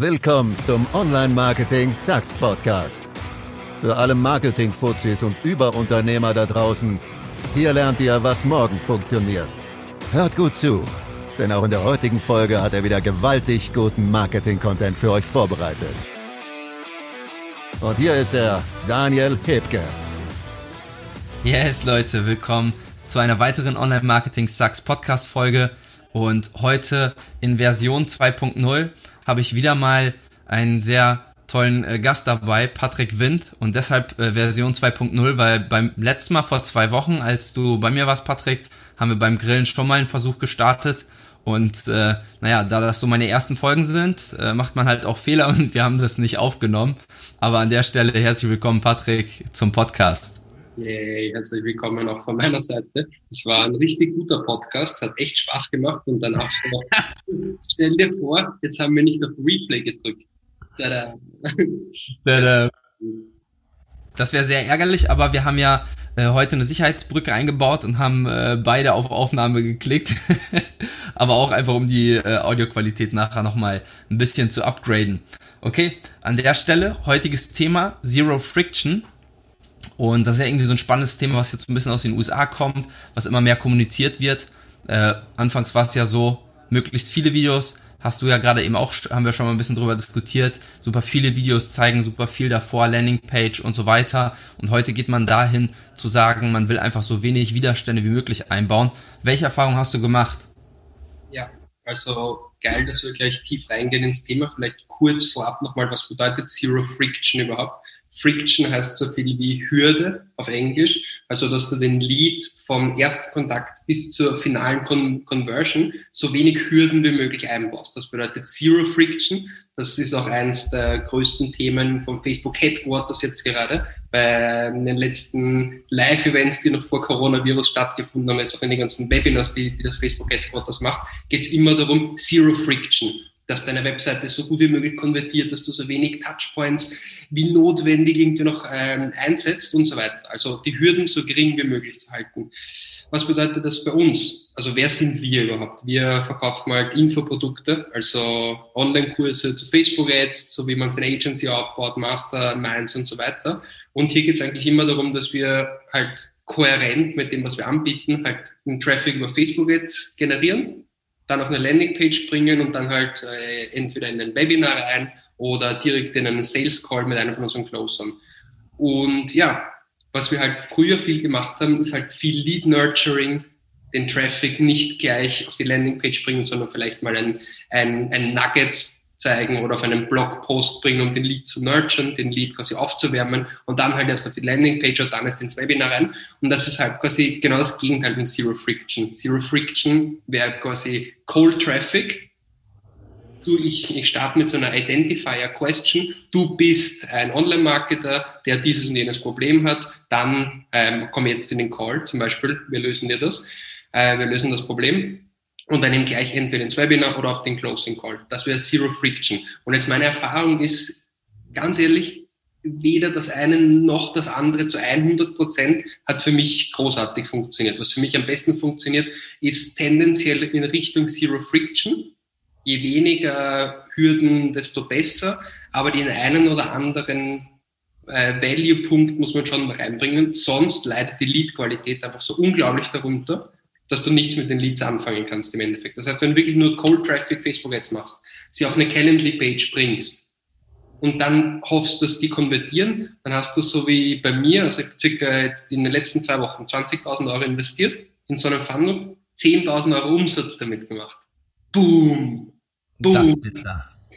Willkommen zum Online-Marketing Sucks Podcast. Für alle Marketing-Fuzis und Überunternehmer da draußen, hier lernt ihr, was morgen funktioniert. Hört gut zu, denn auch in der heutigen Folge hat er wieder gewaltig guten Marketing-Content für euch vorbereitet. Und hier ist er, Daniel Hebke. Yes, Leute, willkommen zu einer weiteren Online-Marketing Sucks Podcast-Folge. Und heute in Version 2.0 habe ich wieder mal einen sehr tollen äh, Gast dabei, Patrick Wind. Und deshalb äh, Version 2.0, weil beim letzten Mal vor zwei Wochen, als du bei mir warst, Patrick, haben wir beim Grillen schon mal einen Versuch gestartet. Und äh, naja, da das so meine ersten Folgen sind, äh, macht man halt auch Fehler und wir haben das nicht aufgenommen. Aber an der Stelle herzlich willkommen, Patrick, zum Podcast. Yay, herzlich willkommen auch von meiner Seite. Es war ein richtig guter Podcast, hat echt Spaß gemacht und danach so, stell dir vor, jetzt haben wir nicht auf Replay gedrückt. Tada. Tada. Das wäre sehr ärgerlich, aber wir haben ja äh, heute eine Sicherheitsbrücke eingebaut und haben äh, beide auf Aufnahme geklickt. aber auch einfach, um die äh, Audioqualität nachher nochmal ein bisschen zu upgraden. Okay, an der Stelle heutiges Thema Zero Friction. Und das ist ja irgendwie so ein spannendes Thema, was jetzt ein bisschen aus den USA kommt, was immer mehr kommuniziert wird. Äh, anfangs war es ja so, möglichst viele Videos, hast du ja gerade eben auch, haben wir schon mal ein bisschen drüber diskutiert, super viele Videos zeigen super viel davor, Landingpage und so weiter. Und heute geht man dahin zu sagen, man will einfach so wenig Widerstände wie möglich einbauen. Welche Erfahrung hast du gemacht? Ja, also geil, dass wir gleich tief reingehen ins Thema. Vielleicht kurz vorab nochmal, was bedeutet Zero Friction überhaupt? Friction heißt so viel wie Hürde auf Englisch, also dass du den Lead vom ersten Kontakt bis zur finalen Con Conversion so wenig Hürden wie möglich einbaust. Das bedeutet Zero Friction. Das ist auch eines der größten Themen vom Facebook Headquarters jetzt gerade. Bei den letzten Live-Events, die noch vor Coronavirus stattgefunden haben, jetzt auch in den ganzen Webinars, die, die das Facebook Headquarters macht, geht es immer darum, Zero Friction dass deine Webseite so gut wie möglich konvertiert, dass du so wenig Touchpoints wie notwendig irgendwie noch ähm, einsetzt und so weiter. Also die Hürden so gering wie möglich zu halten. Was bedeutet das bei uns? Also wer sind wir überhaupt? Wir verkaufen halt Infoprodukte, also Online-Kurse zu Facebook-Ads, so wie man seine Agency aufbaut, Masterminds und so weiter. Und hier geht es eigentlich immer darum, dass wir halt kohärent mit dem, was wir anbieten, halt einen Traffic über Facebook-Ads generieren dann auf eine Landingpage bringen und dann halt äh, entweder in ein Webinar rein oder direkt in einen Sales Call mit einem von unseren Closern. Und ja, was wir halt früher viel gemacht haben, ist halt viel Lead Nurturing, den Traffic nicht gleich auf die Landingpage bringen, sondern vielleicht mal ein, ein, ein Nugget zeigen oder auf einen Blogpost bringen, um den Lead zu nurturen, den Lead quasi aufzuwärmen und dann halt erst auf die Landingpage und dann erst ins Webinar rein. Und das ist halt quasi genau das Gegenteil von Zero Friction. Zero Friction wäre quasi Cold Traffic. Du, ich, ich starte mit so einer Identifier Question. Du bist ein Online-Marketer, der dieses und jenes Problem hat. Dann ähm, komm jetzt in den Call zum Beispiel. Wir lösen dir das. Äh, wir lösen das Problem und dann eben gleich entweder ins Webinar oder auf den Closing Call. Das wäre Zero Friction. Und jetzt meine Erfahrung ist, ganz ehrlich, weder das eine noch das andere zu 100 Prozent hat für mich großartig funktioniert. Was für mich am besten funktioniert, ist tendenziell in Richtung Zero Friction. Je weniger Hürden, desto besser. Aber den einen oder anderen äh, Value-Punkt muss man schon reinbringen. Sonst leidet die Lead-Qualität einfach so unglaublich darunter dass du nichts mit den Leads anfangen kannst im Endeffekt. Das heißt, wenn du wirklich nur Cold Traffic Facebook Ads machst, sie auf eine Calendly Page bringst und dann hoffst, dass die konvertieren, dann hast du so wie bei mir, also circa jetzt in den letzten zwei Wochen 20.000 Euro investiert in so einen Funnel, 10.000 Euro Umsatz damit gemacht. Boom! Boom! Das bitte.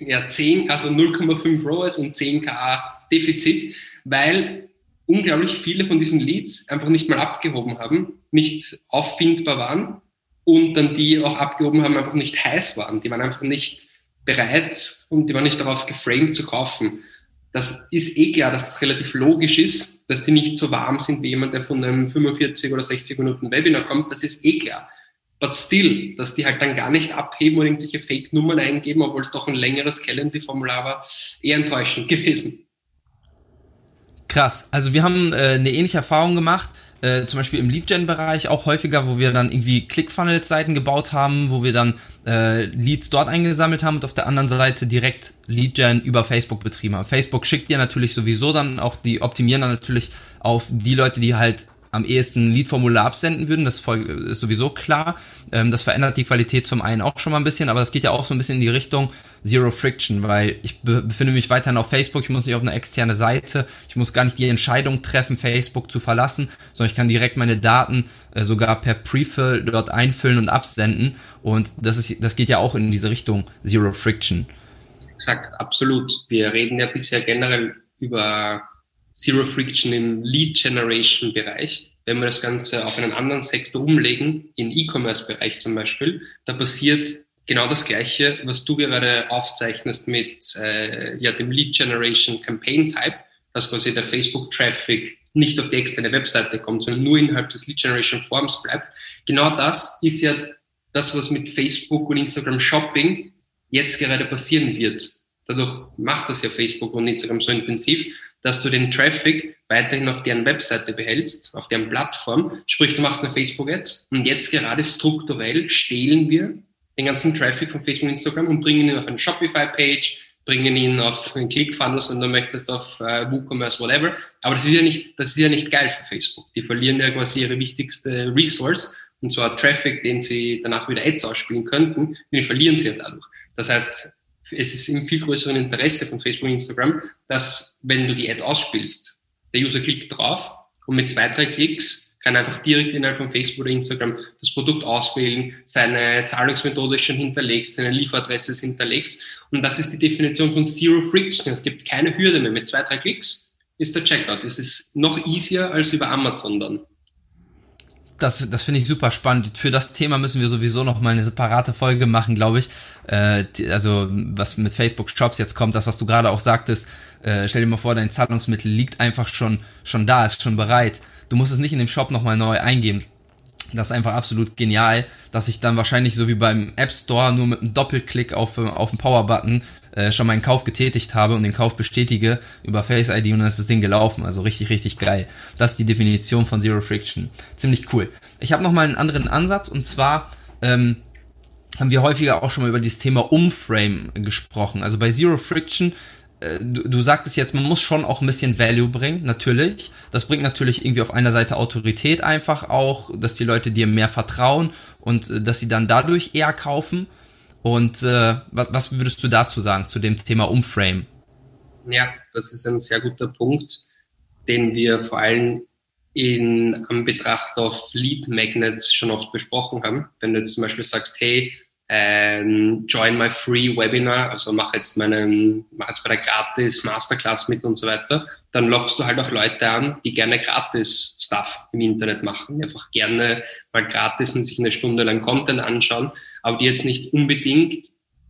Ja, 10, also 0,5 ROAS und 10k Defizit, weil unglaublich viele von diesen Leads einfach nicht mal abgehoben haben, nicht auffindbar waren und dann die auch abgehoben haben, einfach nicht heiß waren. Die waren einfach nicht bereit und die waren nicht darauf geframed zu kaufen. Das ist eh klar, dass es relativ logisch ist, dass die nicht so warm sind wie jemand, der von einem 45 oder 60 Minuten Webinar kommt. Das ist eh klar. But still, dass die halt dann gar nicht abheben und irgendwelche Fake-Nummern eingeben, obwohl es doch ein längeres Calendly-Formular war, eher enttäuschend gewesen. Krass. Also wir haben äh, eine ähnliche Erfahrung gemacht. Äh, zum Beispiel im Lead-Gen-Bereich auch häufiger, wo wir dann irgendwie ClickFunnels-Seiten gebaut haben, wo wir dann äh, Leads dort eingesammelt haben und auf der anderen Seite direkt Lead-Gen über Facebook betrieben haben. Facebook schickt dir natürlich sowieso dann auch, die optimieren dann natürlich auf die Leute, die halt am ehesten ein Lead-Formular absenden würden, das ist sowieso klar. Ähm, das verändert die Qualität zum einen auch schon mal ein bisschen, aber das geht ja auch so ein bisschen in die Richtung Zero Friction, weil ich befinde mich weiterhin auf Facebook, ich muss nicht auf eine externe Seite, ich muss gar nicht die Entscheidung treffen, Facebook zu verlassen, sondern ich kann direkt meine Daten äh, sogar per Prefill dort einfüllen und absenden und das ist, das geht ja auch in diese Richtung Zero Friction. Exakt, absolut. Wir reden ja bisher generell über Zero Friction im Lead Generation Bereich. Wenn wir das Ganze auf einen anderen Sektor umlegen, in E-Commerce-Bereich zum Beispiel, da passiert genau das Gleiche, was du gerade aufzeichnest mit äh, ja, dem Lead Generation Campaign Type, dass quasi der Facebook-Traffic nicht auf die externe Webseite kommt, sondern nur innerhalb des Lead Generation Forms bleibt. Genau das ist ja das, was mit Facebook und Instagram Shopping jetzt gerade passieren wird. Dadurch macht das ja Facebook und Instagram so intensiv, dass du den Traffic weiterhin auf deren Webseite behältst, auf deren Plattform. Sprich, du machst eine Facebook-Ad und jetzt gerade strukturell stehlen wir den ganzen Traffic von Facebook und Instagram und bringen ihn auf eine Shopify-Page, bringen ihn auf einen Clickfunnels und du möchtest auf äh, WooCommerce, whatever. Aber das ist ja nicht, das ist ja nicht geil für Facebook. Die verlieren ja quasi ihre wichtigste Resource, und zwar Traffic, den sie danach wieder Ads ausspielen könnten, den verlieren sie ja dadurch. Das heißt, es ist im viel größeren Interesse von Facebook und Instagram, dass wenn du die Ad ausspielst, der User klickt drauf und mit zwei, drei Klicks kann einfach direkt innerhalb von Facebook oder Instagram das Produkt auswählen, seine Zahlungsmethode ist schon hinterlegt, seine Lieferadresse ist hinterlegt. Und das ist die Definition von Zero Friction. Es gibt keine Hürde mehr. Mit zwei, drei Klicks ist der Checkout. Es ist noch easier als über Amazon dann das, das finde ich super spannend. Für das Thema müssen wir sowieso noch mal eine separate Folge machen, glaube ich. Äh, also was mit Facebook Shops jetzt kommt, das was du gerade auch sagtest. Äh, stell dir mal vor, dein Zahlungsmittel liegt einfach schon schon da, ist schon bereit. Du musst es nicht in dem Shop noch mal neu eingeben. Das ist einfach absolut genial, dass ich dann wahrscheinlich so wie beim App Store nur mit einem Doppelklick auf, auf den Power-Button äh, schon meinen Kauf getätigt habe und den Kauf bestätige über Face ID und dann ist das Ding gelaufen. Also richtig, richtig geil. Das ist die Definition von Zero Friction. Ziemlich cool. Ich habe noch mal einen anderen Ansatz und zwar ähm, haben wir häufiger auch schon mal über dieses Thema Umframe gesprochen. Also bei Zero Friction äh, du, du sagtest jetzt, man muss schon auch ein bisschen Value bringen, natürlich. Das bringt natürlich irgendwie auf einer Seite Autorität einfach auch, dass die Leute dir mehr vertrauen und äh, dass sie dann dadurch eher kaufen. Und äh, was, was würdest du dazu sagen, zu dem Thema Umframe? Ja, das ist ein sehr guter Punkt, den wir vor allem in Anbetracht auf Lead Magnets schon oft besprochen haben. Wenn du jetzt zum Beispiel sagst, hey, ähm, join my free Webinar, also mach jetzt meinen, mach jetzt bei der gratis Masterclass mit und so weiter, dann lockst du halt auch Leute an, die gerne gratis Stuff im Internet machen, die einfach gerne mal gratis und sich eine Stunde lang Content anschauen, aber die jetzt nicht unbedingt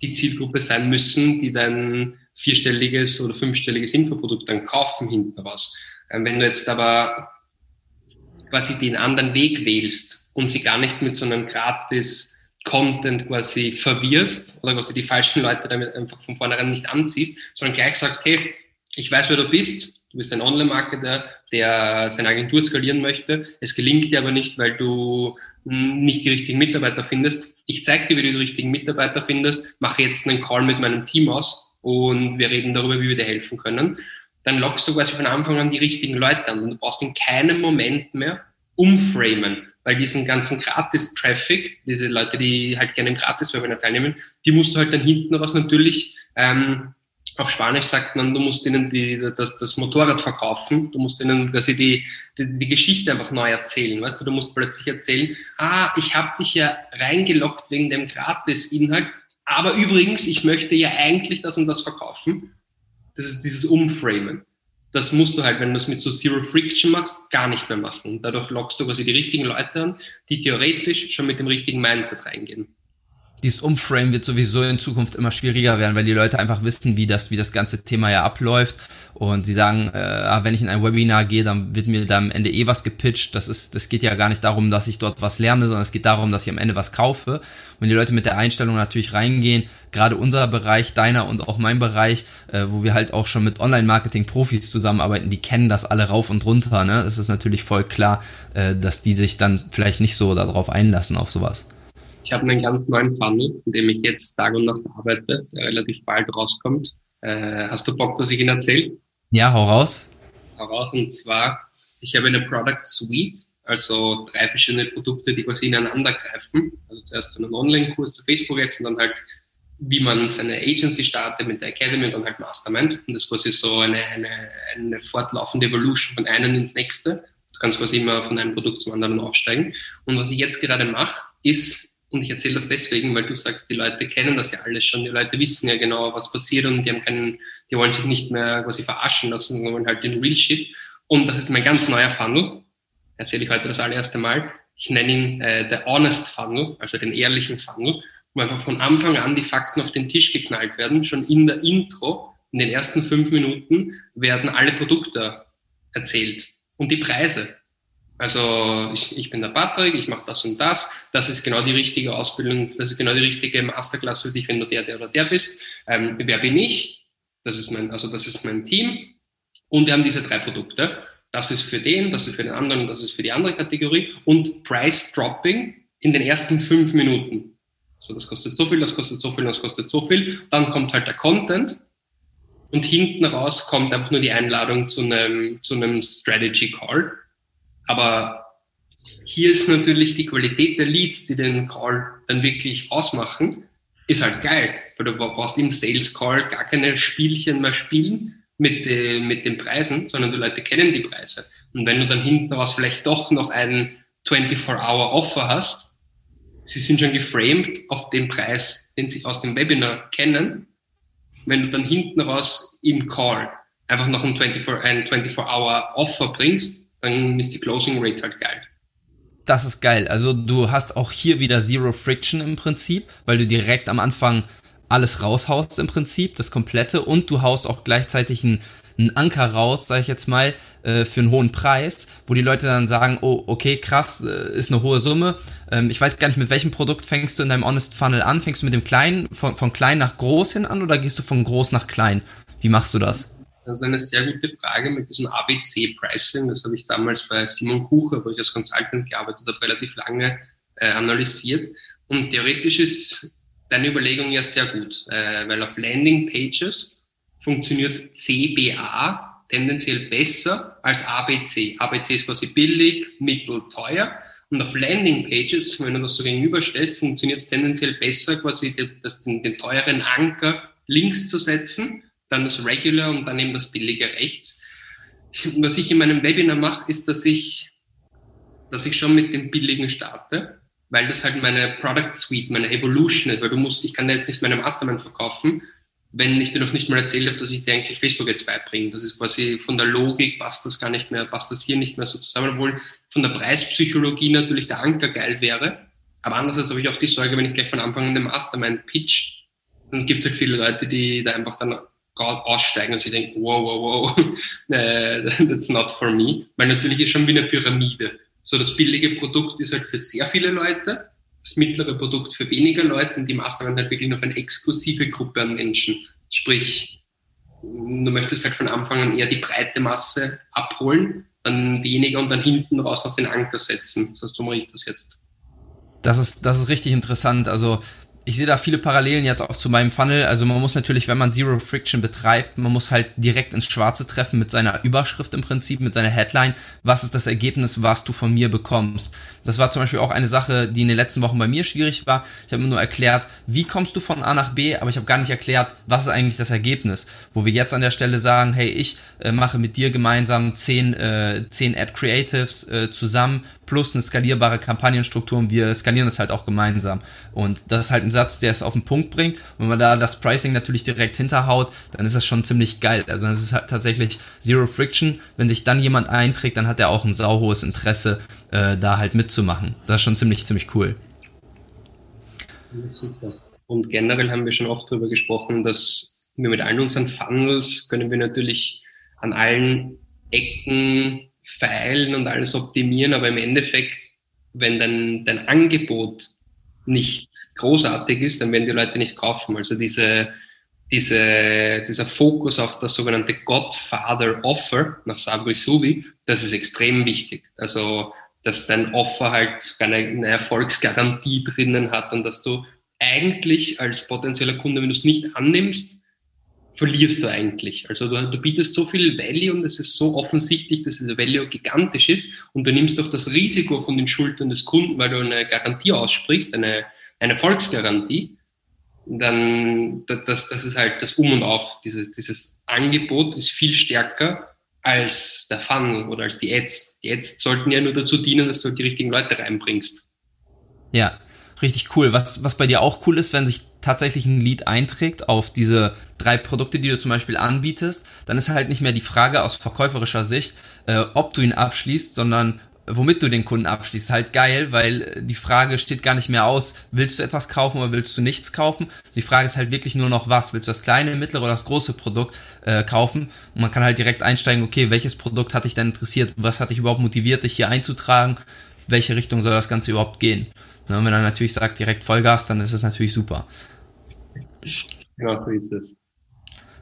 die Zielgruppe sein müssen, die dein vierstelliges oder fünfstelliges Infoprodukt dann kaufen hinten raus. Ähm, wenn du jetzt aber quasi den anderen Weg wählst und sie gar nicht mit so einem gratis Content quasi verwirrst oder quasi die falschen Leute damit einfach von vornherein nicht anziehst, sondern gleich sagst, hey, ich weiß, wer du bist, du bist ein Online-Marketer, der seine Agentur skalieren möchte, es gelingt dir aber nicht, weil du nicht die richtigen Mitarbeiter findest. Ich zeige dir, wie du die richtigen Mitarbeiter findest, mache jetzt einen Call mit meinem Team aus und wir reden darüber, wie wir dir helfen können. Dann lockst du quasi von Anfang an die richtigen Leute an und du brauchst in keinem Moment mehr umframen weil diesen ganzen Gratis-Traffic, diese Leute, die halt gerne im Gratis-Webinar teilnehmen, die musst du halt dann hinten raus natürlich, ähm, auf Spanisch sagt man, du musst ihnen die, das, das Motorrad verkaufen, du musst ihnen quasi die, die, die Geschichte einfach neu erzählen, weißt du, du musst plötzlich erzählen, ah, ich habe dich ja reingeloggt wegen dem Gratis-Inhalt, aber übrigens, ich möchte ja eigentlich das und das verkaufen. Das ist dieses Umframen das musst du halt, wenn du es mit so Zero Friction machst, gar nicht mehr machen. Dadurch lockst du quasi die richtigen Leute an, die theoretisch schon mit dem richtigen Mindset reingehen. Dieses Umframe wird sowieso in Zukunft immer schwieriger werden, weil die Leute einfach wissen, wie das, wie das ganze Thema ja abläuft. Und sie sagen, äh, ah, wenn ich in ein Webinar gehe, dann wird mir da am Ende eh was gepitcht. Das ist, das geht ja gar nicht darum, dass ich dort was lerne, sondern es geht darum, dass ich am Ende was kaufe. Wenn die Leute mit der Einstellung natürlich reingehen, gerade unser Bereich, deiner und auch mein Bereich, äh, wo wir halt auch schon mit Online-Marketing-Profis zusammenarbeiten, die kennen das alle rauf und runter. Ne? Es ist natürlich voll klar, äh, dass die sich dann vielleicht nicht so darauf einlassen, auf sowas. Ich habe einen ganz neuen Funnel, in dem ich jetzt Tag und Nacht arbeite, der relativ bald rauskommt. Äh, hast du Bock, dass ich ihn erzähle? Ja, hau raus. Hau raus. Und zwar, ich habe eine Product Suite, also drei verschiedene Produkte, die quasi ineinander greifen. Also zuerst einen Online-Kurs zu Facebook jetzt und dann halt, wie man seine Agency startet mit der Academy und dann halt Mastermind. Und das ist quasi so eine, eine, eine fortlaufende Evolution von einem ins nächste. Du kannst quasi immer von einem Produkt zum anderen aufsteigen. Und was ich jetzt gerade mache, ist und ich erzähle das deswegen, weil du sagst, die Leute kennen das ja alles schon. Die Leute wissen ja genau, was passiert und die haben keinen, die wollen sich nicht mehr quasi verarschen lassen, sondern wollen halt den Real Shit. Und das ist mein ganz neuer Funnel. Erzähle ich heute das allererste Mal. Ich nenne ihn äh, der Honest Funnel, also den ehrlichen Funnel, wo einfach von Anfang an die Fakten auf den Tisch geknallt werden. Schon in der Intro, in den ersten fünf Minuten, werden alle Produkte erzählt und die Preise. Also ich, ich bin der Patrick, ich mache das und das. Das ist genau die richtige Ausbildung, das ist genau die richtige Masterclass für dich, wenn du der, der oder der bist. Ähm, wer bin ich? Das ist mein, also das ist mein Team. Und wir haben diese drei Produkte. Das ist für den, das ist für den anderen, das ist für die andere Kategorie. Und Price Dropping in den ersten fünf Minuten. So, das kostet so viel, das kostet so viel, das kostet so viel. Dann kommt halt der Content. Und hinten raus kommt einfach nur die Einladung zu einem, zu einem Strategy Call aber hier ist natürlich die Qualität der Leads, die den Call dann wirklich ausmachen, ist halt geil, weil du brauchst im Sales Call gar keine Spielchen mehr spielen mit, äh, mit den Preisen, sondern die Leute kennen die Preise. Und wenn du dann hinten raus vielleicht doch noch einen 24-Hour-Offer hast, sie sind schon geframed auf den Preis, den sie aus dem Webinar kennen. Wenn du dann hinten raus im Call einfach noch ein 24-Hour-Offer bringst, dann ist die Closing Rate halt geil. Das ist geil. Also du hast auch hier wieder Zero Friction im Prinzip, weil du direkt am Anfang alles raushaust im Prinzip, das komplette, und du haust auch gleichzeitig einen, einen Anker raus, sage ich jetzt mal, äh, für einen hohen Preis, wo die Leute dann sagen, oh, okay, krass, äh, ist eine hohe Summe. Ähm, ich weiß gar nicht, mit welchem Produkt fängst du in deinem Honest Funnel an? Fängst du mit dem kleinen, von, von klein nach groß hin an oder gehst du von groß nach klein? Wie machst du das? Das ist eine sehr gute Frage mit diesem ABC-Pricing. Das habe ich damals bei Simon Kucher, wo ich als Consultant gearbeitet habe, relativ lange äh, analysiert. Und theoretisch ist deine Überlegung ja sehr gut, äh, weil auf Landing-Pages funktioniert CBA tendenziell besser als ABC. ABC ist quasi billig, mittel, teuer. Und auf Landing-Pages, wenn du das so gegenüberstellst, funktioniert es tendenziell besser, quasi das, den, den teuren Anker links zu setzen dann das Regular und dann eben das billige rechts. Was ich in meinem Webinar mache, ist, dass ich, dass ich schon mit dem billigen starte, weil das halt meine Product Suite, meine Evolution ist, weil du musst, ich kann jetzt nicht meine Mastermind verkaufen, wenn ich dir noch nicht mal erzählt habe, dass ich dir eigentlich Facebook jetzt beibringe. Das ist quasi von der Logik passt das gar nicht mehr, passt das hier nicht mehr so zusammen, obwohl von der Preispsychologie natürlich der Anker geil wäre. Aber andererseits habe ich auch die Sorge, wenn ich gleich von Anfang an den Mastermind pitch, dann gibt es halt viele Leute, die da einfach dann aussteigen und sie denken, wow, wow, wow, that's not for me. Weil natürlich ist schon wie eine Pyramide. So das billige Produkt ist halt für sehr viele Leute, das mittlere Produkt für weniger Leute und die Mastermind halt wirklich nur für eine exklusive Gruppe an Menschen. Sprich, du möchtest halt von Anfang an eher die breite Masse abholen, dann weniger und dann hinten raus noch den Anker setzen. So mache ich das jetzt. Das ist, das ist richtig interessant. Also ich sehe da viele Parallelen jetzt auch zu meinem Funnel. Also man muss natürlich, wenn man Zero Friction betreibt, man muss halt direkt ins Schwarze treffen mit seiner Überschrift im Prinzip, mit seiner Headline. Was ist das Ergebnis, was du von mir bekommst? Das war zum Beispiel auch eine Sache, die in den letzten Wochen bei mir schwierig war. Ich habe nur erklärt, wie kommst du von A nach B, aber ich habe gar nicht erklärt, was ist eigentlich das Ergebnis. Wo wir jetzt an der Stelle sagen, hey, ich äh, mache mit dir gemeinsam zehn, äh, zehn Ad Creatives äh, zusammen plus eine skalierbare Kampagnenstruktur und wir skalieren das halt auch gemeinsam. Und das ist halt ein Satz, der es auf den Punkt bringt. Wenn man da das Pricing natürlich direkt hinterhaut, dann ist das schon ziemlich geil. Also das ist halt tatsächlich Zero Friction. Wenn sich dann jemand einträgt, dann hat er auch ein sauhohes Interesse, äh, da halt mitzumachen. Das ist schon ziemlich, ziemlich cool. Super. Und generell haben wir schon oft darüber gesprochen, dass wir mit allen unseren Funnels können wir natürlich an allen Ecken feilen und alles optimieren, aber im Endeffekt, wenn dein, dein Angebot nicht großartig ist, dann werden die Leute nicht kaufen. Also diese, diese, dieser Fokus auf das sogenannte Godfather Offer nach Sabri Subi, das ist extrem wichtig. Also dass dein Offer halt eine, eine Erfolgsgarantie drinnen hat und dass du eigentlich als potenzieller Kunde, wenn du es nicht annimmst, verlierst du eigentlich. Also du, du, bietest so viel Value und es ist so offensichtlich, dass dieser Value gigantisch ist und du nimmst doch das Risiko von den Schultern des Kunden, weil du eine Garantie aussprichst, eine, eine Volksgarantie, dann das, das ist halt das Um und Auf. Dieses, dieses Angebot ist viel stärker als der Funnel oder als die Ads. Die Ads sollten ja nur dazu dienen, dass du die richtigen Leute reinbringst. Ja, richtig cool. Was, was bei dir auch cool ist, wenn sich tatsächlich ein Lead einträgt auf diese drei Produkte, die du zum Beispiel anbietest, dann ist halt nicht mehr die Frage aus verkäuferischer Sicht, äh, ob du ihn abschließt, sondern womit du den Kunden abschließt. Halt geil, weil die Frage steht gar nicht mehr aus, willst du etwas kaufen oder willst du nichts kaufen? Die Frage ist halt wirklich nur noch was. Willst du das kleine, mittlere oder das große Produkt äh, kaufen? Und man kann halt direkt einsteigen, okay, welches Produkt hat dich denn interessiert? Was hat dich überhaupt motiviert, dich hier einzutragen? Welche Richtung soll das Ganze überhaupt gehen? Und wenn man natürlich sagt, direkt Vollgas, dann ist es natürlich super. Genau so ist es.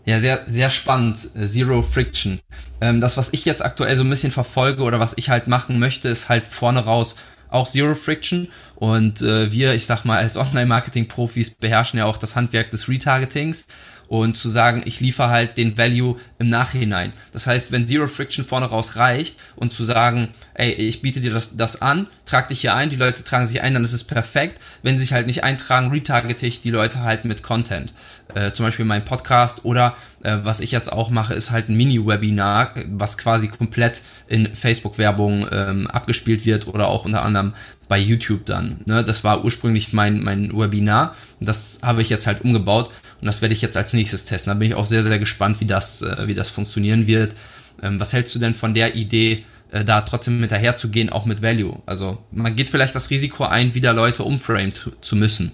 Ja, sehr, sehr spannend. Zero Friction. Ähm, das, was ich jetzt aktuell so ein bisschen verfolge oder was ich halt machen möchte, ist halt vorne raus auch Zero Friction. Und äh, wir, ich sag mal, als Online-Marketing-Profis beherrschen ja auch das Handwerk des Retargetings und zu sagen, ich liefere halt den Value im Nachhinein. Das heißt, wenn Zero Friction vorne raus reicht und zu sagen, ey, ich biete dir das, das an, trag dich hier ein, die Leute tragen sich ein, dann ist es perfekt. Wenn sie sich halt nicht eintragen, retargete ich die Leute halt mit Content. Äh, zum Beispiel mein Podcast oder äh, was ich jetzt auch mache, ist halt ein Mini-Webinar, was quasi komplett in Facebook-Werbung ähm, abgespielt wird oder auch unter anderem bei YouTube dann. Ne? Das war ursprünglich mein, mein Webinar. Das habe ich jetzt halt umgebaut und das werde ich jetzt als nächstes testen. Da bin ich auch sehr, sehr gespannt, wie das, äh, wie das funktionieren wird. Ähm, was hältst du denn von der Idee, äh, da trotzdem hinterher zu gehen, auch mit Value? Also man geht vielleicht das Risiko ein, wieder Leute umframen zu müssen.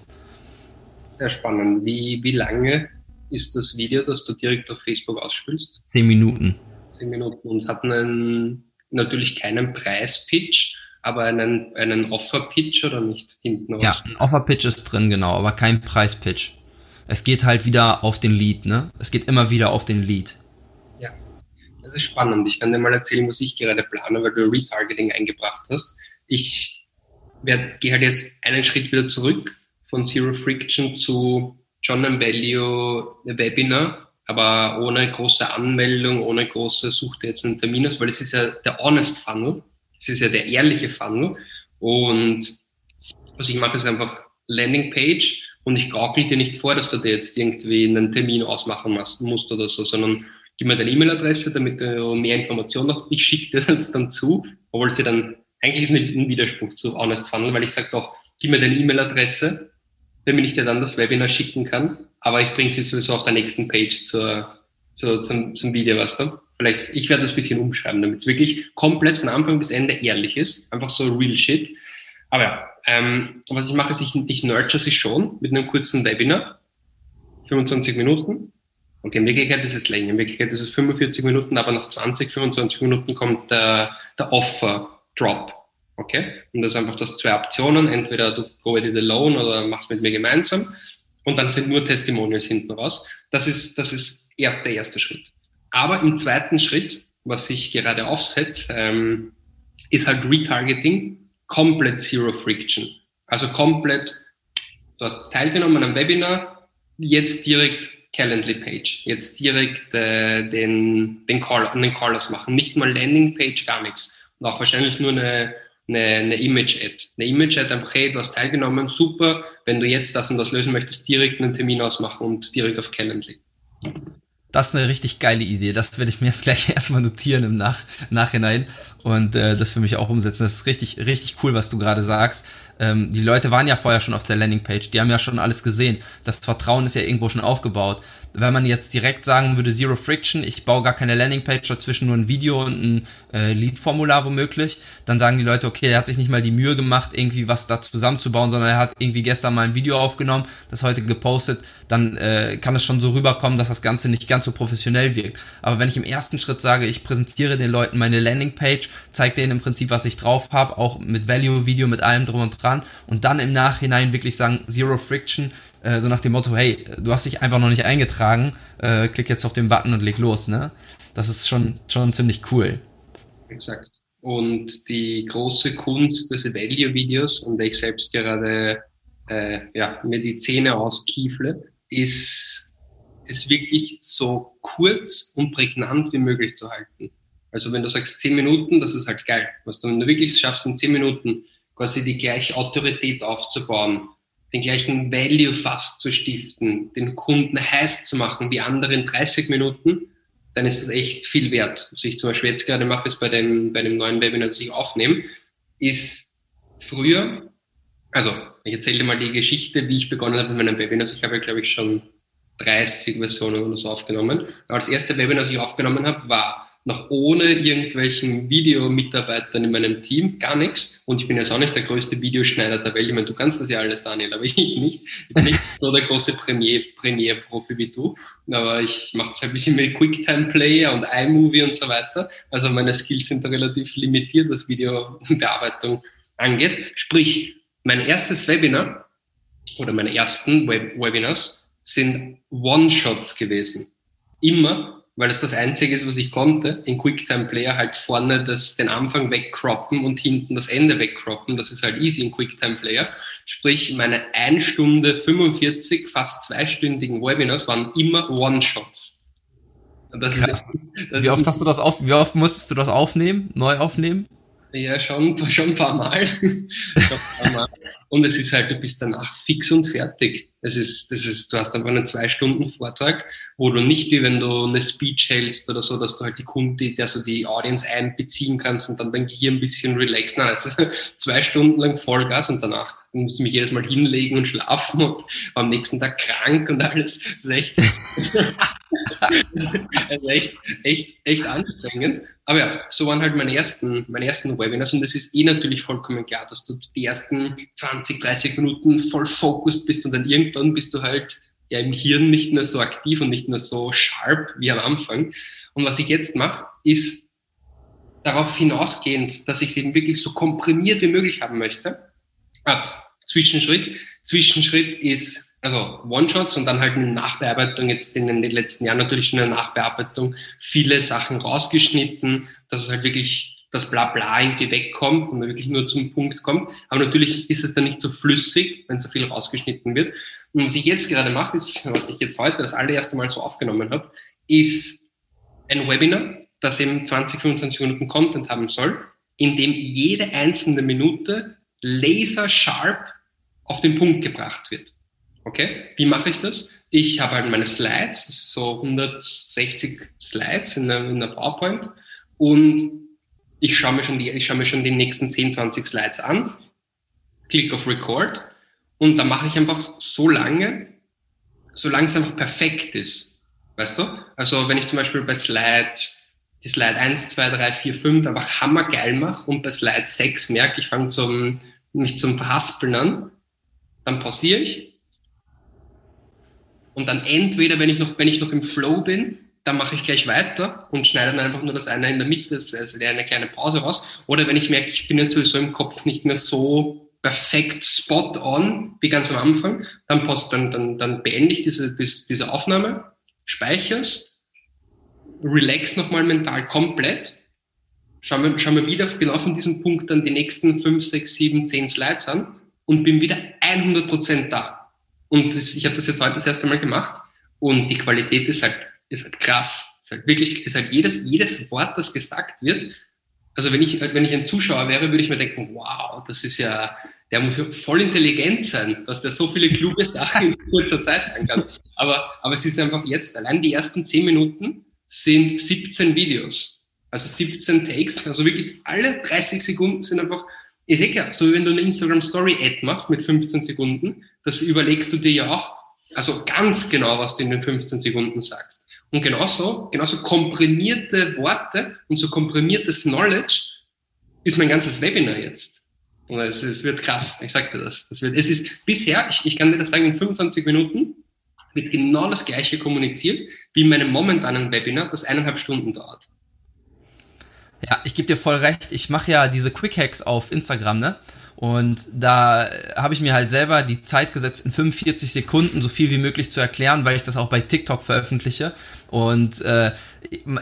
Sehr spannend. Wie, wie lange ist das Video, das du direkt auf Facebook ausspielst? Zehn Minuten. Zehn Minuten und hat einen, natürlich keinen Preispitch, aber einen, einen Offer-Pitch oder nicht hinten raus? Ja, ein Offer-Pitch ist drin, genau, aber kein Preis-Pitch. Es geht halt wieder auf den Lead, ne? Es geht immer wieder auf den Lead. Ja, das ist spannend. Ich kann dir mal erzählen, was ich gerade plane, weil du Retargeting eingebracht hast. Ich gehe halt jetzt einen Schritt wieder zurück von Zero Friction zu John and Value Webinar, aber ohne große Anmeldung, ohne große Such dir jetzt einen Termin aus, weil es ist ja der Honest Funnel. Es ist ja der ehrliche Funnel. Und was ich mache, ist einfach Landingpage und ich gaukel dir nicht vor, dass du dir jetzt irgendwie einen Termin ausmachen musst oder so, sondern gib mir deine E-Mail-Adresse, damit du mehr Informationen hast. Ich schicke dir das dann zu, obwohl sie dann, eigentlich ist nicht ein Widerspruch zu Honest Funnel, weil ich sage doch, gib mir deine E-Mail-Adresse, damit ich dir dann das Webinar schicken kann. Aber ich bringe sie sowieso auf der nächsten Page zur, zur, zum, zum Video, weißt du? Vielleicht, ich werde das ein bisschen umschreiben, damit es wirklich komplett von Anfang bis Ende ehrlich ist. Einfach so real shit. Aber ja, ähm, was ich mache, ist, ich, ich nurture sie schon mit einem kurzen Webinar. 25 Minuten. Okay, in Wirklichkeit ist es länger. In Wirklichkeit ist es 45 Minuten, aber nach 20, 25 Minuten kommt der, der Offer-Drop. Okay? Und das ist einfach das zwei Optionen. Entweder du go it alone oder machst mit mir gemeinsam. Und dann sind nur Testimonials hinten raus. Das ist, das ist erst der erste Schritt. Aber im zweiten Schritt, was ich gerade aufsetze, ähm, ist halt Retargeting komplett Zero Friction. Also komplett, du hast teilgenommen am Webinar, jetzt direkt Calendly Page, jetzt direkt äh, den, den, Call, den Call ausmachen, nicht mal Landing Page, gar nichts. Und auch wahrscheinlich nur eine, eine, eine Image-Ad. Eine Image-Ad einfach, hey, du hast teilgenommen, super, wenn du jetzt das und das lösen möchtest, direkt einen Termin ausmachen und direkt auf Calendly. Das ist eine richtig geile Idee. Das werde ich mir jetzt gleich erstmal notieren im Nach Nachhinein und äh, das für mich auch umsetzen. Das ist richtig, richtig cool, was du gerade sagst. Ähm, die Leute waren ja vorher schon auf der Landingpage, die haben ja schon alles gesehen. Das Vertrauen ist ja irgendwo schon aufgebaut wenn man jetzt direkt sagen würde, Zero Friction, ich baue gar keine Landingpage, dazwischen nur ein Video und ein äh, Lead-Formular womöglich, dann sagen die Leute, okay, er hat sich nicht mal die Mühe gemacht, irgendwie was da zusammenzubauen, sondern er hat irgendwie gestern mal ein Video aufgenommen, das heute gepostet, dann äh, kann es schon so rüberkommen, dass das Ganze nicht ganz so professionell wirkt. Aber wenn ich im ersten Schritt sage, ich präsentiere den Leuten meine Landingpage, zeige denen im Prinzip, was ich drauf habe, auch mit Value-Video, mit allem drum und dran und dann im Nachhinein wirklich sagen, Zero Friction, äh, so nach dem Motto, hey, du hast dich einfach noch nicht eingetragen, äh, klick jetzt auf den Button und leg los, ne? Das ist schon, schon ziemlich cool. Exakt. Und die große Kunst des Value-Videos, an der ich selbst gerade äh, ja, mir die Zähne auskiefle, ist es wirklich so kurz und prägnant wie möglich zu halten. Also wenn du sagst zehn Minuten, das ist halt geil. Was du, wenn du wirklich schaffst, in zehn Minuten quasi die gleiche Autorität aufzubauen, den gleichen Value fast zu stiften, den Kunden heiß zu machen wie andere in 30 Minuten, dann ist das echt viel wert. Was ich zum Beispiel jetzt gerade mache, ist bei dem, bei dem neuen Webinar, das ich aufnehme, ist früher, also ich erzähle dir mal die Geschichte, wie ich begonnen habe mit meinem Webinar. Also ich habe ja, glaube ich, schon 30 Versionen oder so aufgenommen. Aber das erste Webinar, das ich aufgenommen habe, war noch ohne irgendwelchen Videomitarbeitern in meinem Team, gar nichts. Und ich bin jetzt auch nicht der größte Videoschneider der Welt. Ich meine, du kannst das ja alles, Daniel, aber ich nicht. Ich bin nicht so der große Premiere-Profi wie du. Aber ich mache das ein bisschen mit QuickTime-Player und iMovie und so weiter. Also meine Skills sind da relativ limitiert, was Videobearbeitung angeht. Sprich, mein erstes Webinar oder meine ersten Web Webinars sind One-Shots gewesen. Immer weil es das Einzige ist, was ich konnte, in QuickTime Player halt vorne das, den Anfang wegcroppen und hinten das Ende wegcroppen. Das ist halt easy in QuickTime Player. Sprich, meine 1 Stunde 45, fast zweistündigen Webinars waren immer One-Shots. Ist, wie oft hast du das auf, wie oft musstest du das aufnehmen, neu aufnehmen? Ja, schon, schon ein paar Mal. ein paar Mal. Und es ist halt, du bist danach fix und fertig. Es ist, das ist, du hast einfach einen zwei Stunden Vortrag, wo du nicht wie wenn du eine Speech hältst oder so, dass du halt die Kunde, also die Audience einbeziehen kannst und dann dein Gehirn ein bisschen relaxen. Nein, es ist zwei Stunden lang Vollgas und danach musst du mich jedes Mal hinlegen und schlafen und am nächsten Tag krank und alles. Das ist echt, das ist echt, echt, echt anstrengend. Aber ja, so waren halt meine ersten, meine ersten Webinars und es ist eh natürlich vollkommen klar, dass du die ersten 20, 30 Minuten voll fokussiert bist und dann irgendwann bist du halt ja im Hirn nicht mehr so aktiv und nicht mehr so sharp wie am Anfang. Und was ich jetzt mache, ist darauf hinausgehend, dass ich es eben wirklich so komprimiert wie möglich haben möchte. Hat Zwischenschritt. Zwischenschritt ist also One-Shots und dann halt eine Nachbearbeitung, jetzt in den letzten Jahren natürlich schon eine Nachbearbeitung, viele Sachen rausgeschnitten, dass es halt wirklich das Blabla irgendwie wegkommt und wirklich nur zum Punkt kommt. Aber natürlich ist es dann nicht so flüssig, wenn so viel rausgeschnitten wird. Und was ich jetzt gerade mache, ist, was ich jetzt heute das allererste Mal so aufgenommen habe, ist ein Webinar, das eben 20, 25 Minuten Content haben soll, in dem jede einzelne Minute laser sharp auf den Punkt gebracht wird. Okay, wie mache ich das? Ich habe halt meine Slides, so 160 Slides in einer, in einer PowerPoint und ich schaue mir, schon die, ich schaue mir schon die nächsten 10, 20 Slides an, klicke auf Record und dann mache ich einfach so lange, solange es einfach perfekt ist. Weißt du? Also wenn ich zum Beispiel bei Slide, die Slide 1, 2, 3, 4, 5 einfach hammergeil mache und bei Slide 6 merke, ich fange zum, mich zum Verhaspeln an, dann pausiere ich und dann entweder, wenn ich noch, wenn ich noch im Flow bin, dann mache ich gleich weiter und schneide dann einfach nur das eine in der Mitte, also eine kleine Pause raus. Oder wenn ich merke, ich bin jetzt sowieso im Kopf nicht mehr so perfekt spot on wie ganz am Anfang, dann, post, dann, dann, dann beende ich diese, diese, diese Aufnahme, speichere es, relax nochmal mental komplett, schau mir, schau mir wieder genau von diesem Punkt dann die nächsten 5, 6, 7, 10 Slides an und bin wieder 100% da. Und das, ich habe das jetzt heute das erste Mal gemacht und die Qualität ist halt, ist halt krass. Ist halt wirklich, ist halt jedes, jedes Wort, das gesagt wird. Also wenn ich, wenn ich ein Zuschauer wäre, würde ich mir denken, wow, das ist ja, der muss ja voll intelligent sein, dass der so viele kluge Sachen in kurzer Zeit sagen kann. Aber, aber es ist einfach jetzt, allein die ersten zehn Minuten sind 17 Videos. Also 17 Takes, also wirklich alle 30 Sekunden sind einfach ist eh klar, so wie wenn du eine Instagram Story Ad machst mit 15 Sekunden, das überlegst du dir ja auch, also ganz genau, was du in den 15 Sekunden sagst. Und genauso, genauso komprimierte Worte und so komprimiertes Knowledge ist mein ganzes Webinar jetzt. Und es, es wird krass, ich sag dir das. das wird, es ist bisher, ich, ich kann dir das sagen, in 25 Minuten wird genau das gleiche kommuniziert, wie in meinem momentanen Webinar, das eineinhalb Stunden dauert. Ja, ich gebe dir voll recht. Ich mache ja diese Quick Hacks auf Instagram, ne? Und da habe ich mir halt selber die Zeit gesetzt, in 45 Sekunden so viel wie möglich zu erklären, weil ich das auch bei TikTok veröffentliche. Und äh,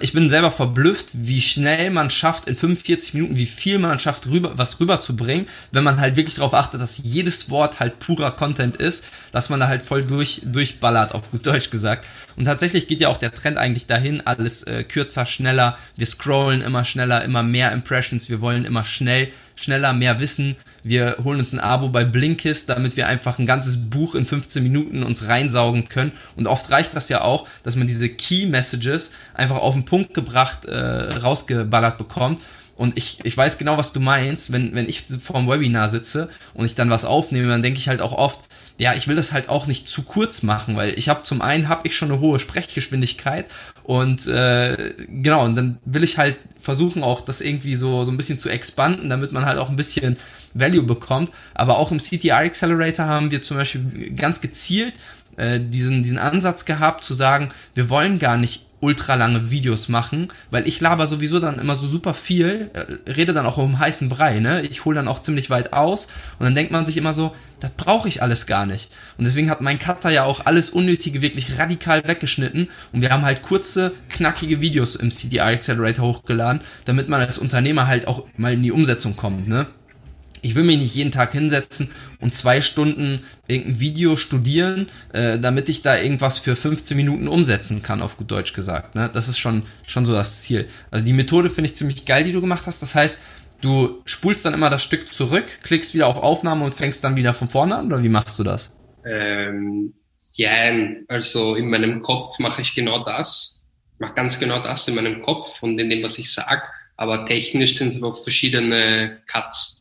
ich bin selber verblüfft, wie schnell man schafft, in 45 Minuten, wie viel man schafft, rüber, was rüberzubringen, wenn man halt wirklich darauf achtet, dass jedes Wort halt purer Content ist, dass man da halt voll durch, durchballert, auf gut Deutsch gesagt. Und tatsächlich geht ja auch der Trend eigentlich dahin, alles äh, kürzer, schneller, wir scrollen immer schneller, immer mehr Impressions, wir wollen immer schnell schneller mehr wissen. Wir holen uns ein Abo bei Blinkist, damit wir einfach ein ganzes Buch in 15 Minuten uns reinsaugen können. Und oft reicht das ja auch, dass man diese Key Messages einfach auf den Punkt gebracht, äh, rausgeballert bekommt. Und ich, ich weiß genau, was du meinst, wenn, wenn ich vor dem Webinar sitze und ich dann was aufnehme, dann denke ich halt auch oft, ja, ich will das halt auch nicht zu kurz machen, weil ich habe zum einen habe ich schon eine hohe Sprechgeschwindigkeit und äh, genau, und dann will ich halt versuchen auch das irgendwie so so ein bisschen zu expanden, damit man halt auch ein bisschen Value bekommt. Aber auch im CTR Accelerator haben wir zum Beispiel ganz gezielt äh, diesen diesen Ansatz gehabt zu sagen, wir wollen gar nicht ultra lange Videos machen, weil ich laber sowieso dann immer so super viel, äh, rede dann auch um heißen Brei, ne? Ich hole dann auch ziemlich weit aus und dann denkt man sich immer so, das brauche ich alles gar nicht. Und deswegen hat mein Cutter ja auch alles Unnötige wirklich radikal weggeschnitten und wir haben halt kurze, knackige Videos im CDI Accelerator hochgeladen, damit man als Unternehmer halt auch mal in die Umsetzung kommt, ne? Ich will mich nicht jeden Tag hinsetzen und zwei Stunden irgendein Video studieren, äh, damit ich da irgendwas für 15 Minuten umsetzen kann, auf gut Deutsch gesagt. Ne? Das ist schon, schon so das Ziel. Also die Methode finde ich ziemlich geil, die du gemacht hast. Das heißt, du spulst dann immer das Stück zurück, klickst wieder auf Aufnahme und fängst dann wieder von vorne an, oder wie machst du das? Ähm, ja, also in meinem Kopf mache ich genau das, mache ganz genau das in meinem Kopf und in dem, was ich sage, aber technisch sind es auch verschiedene Cuts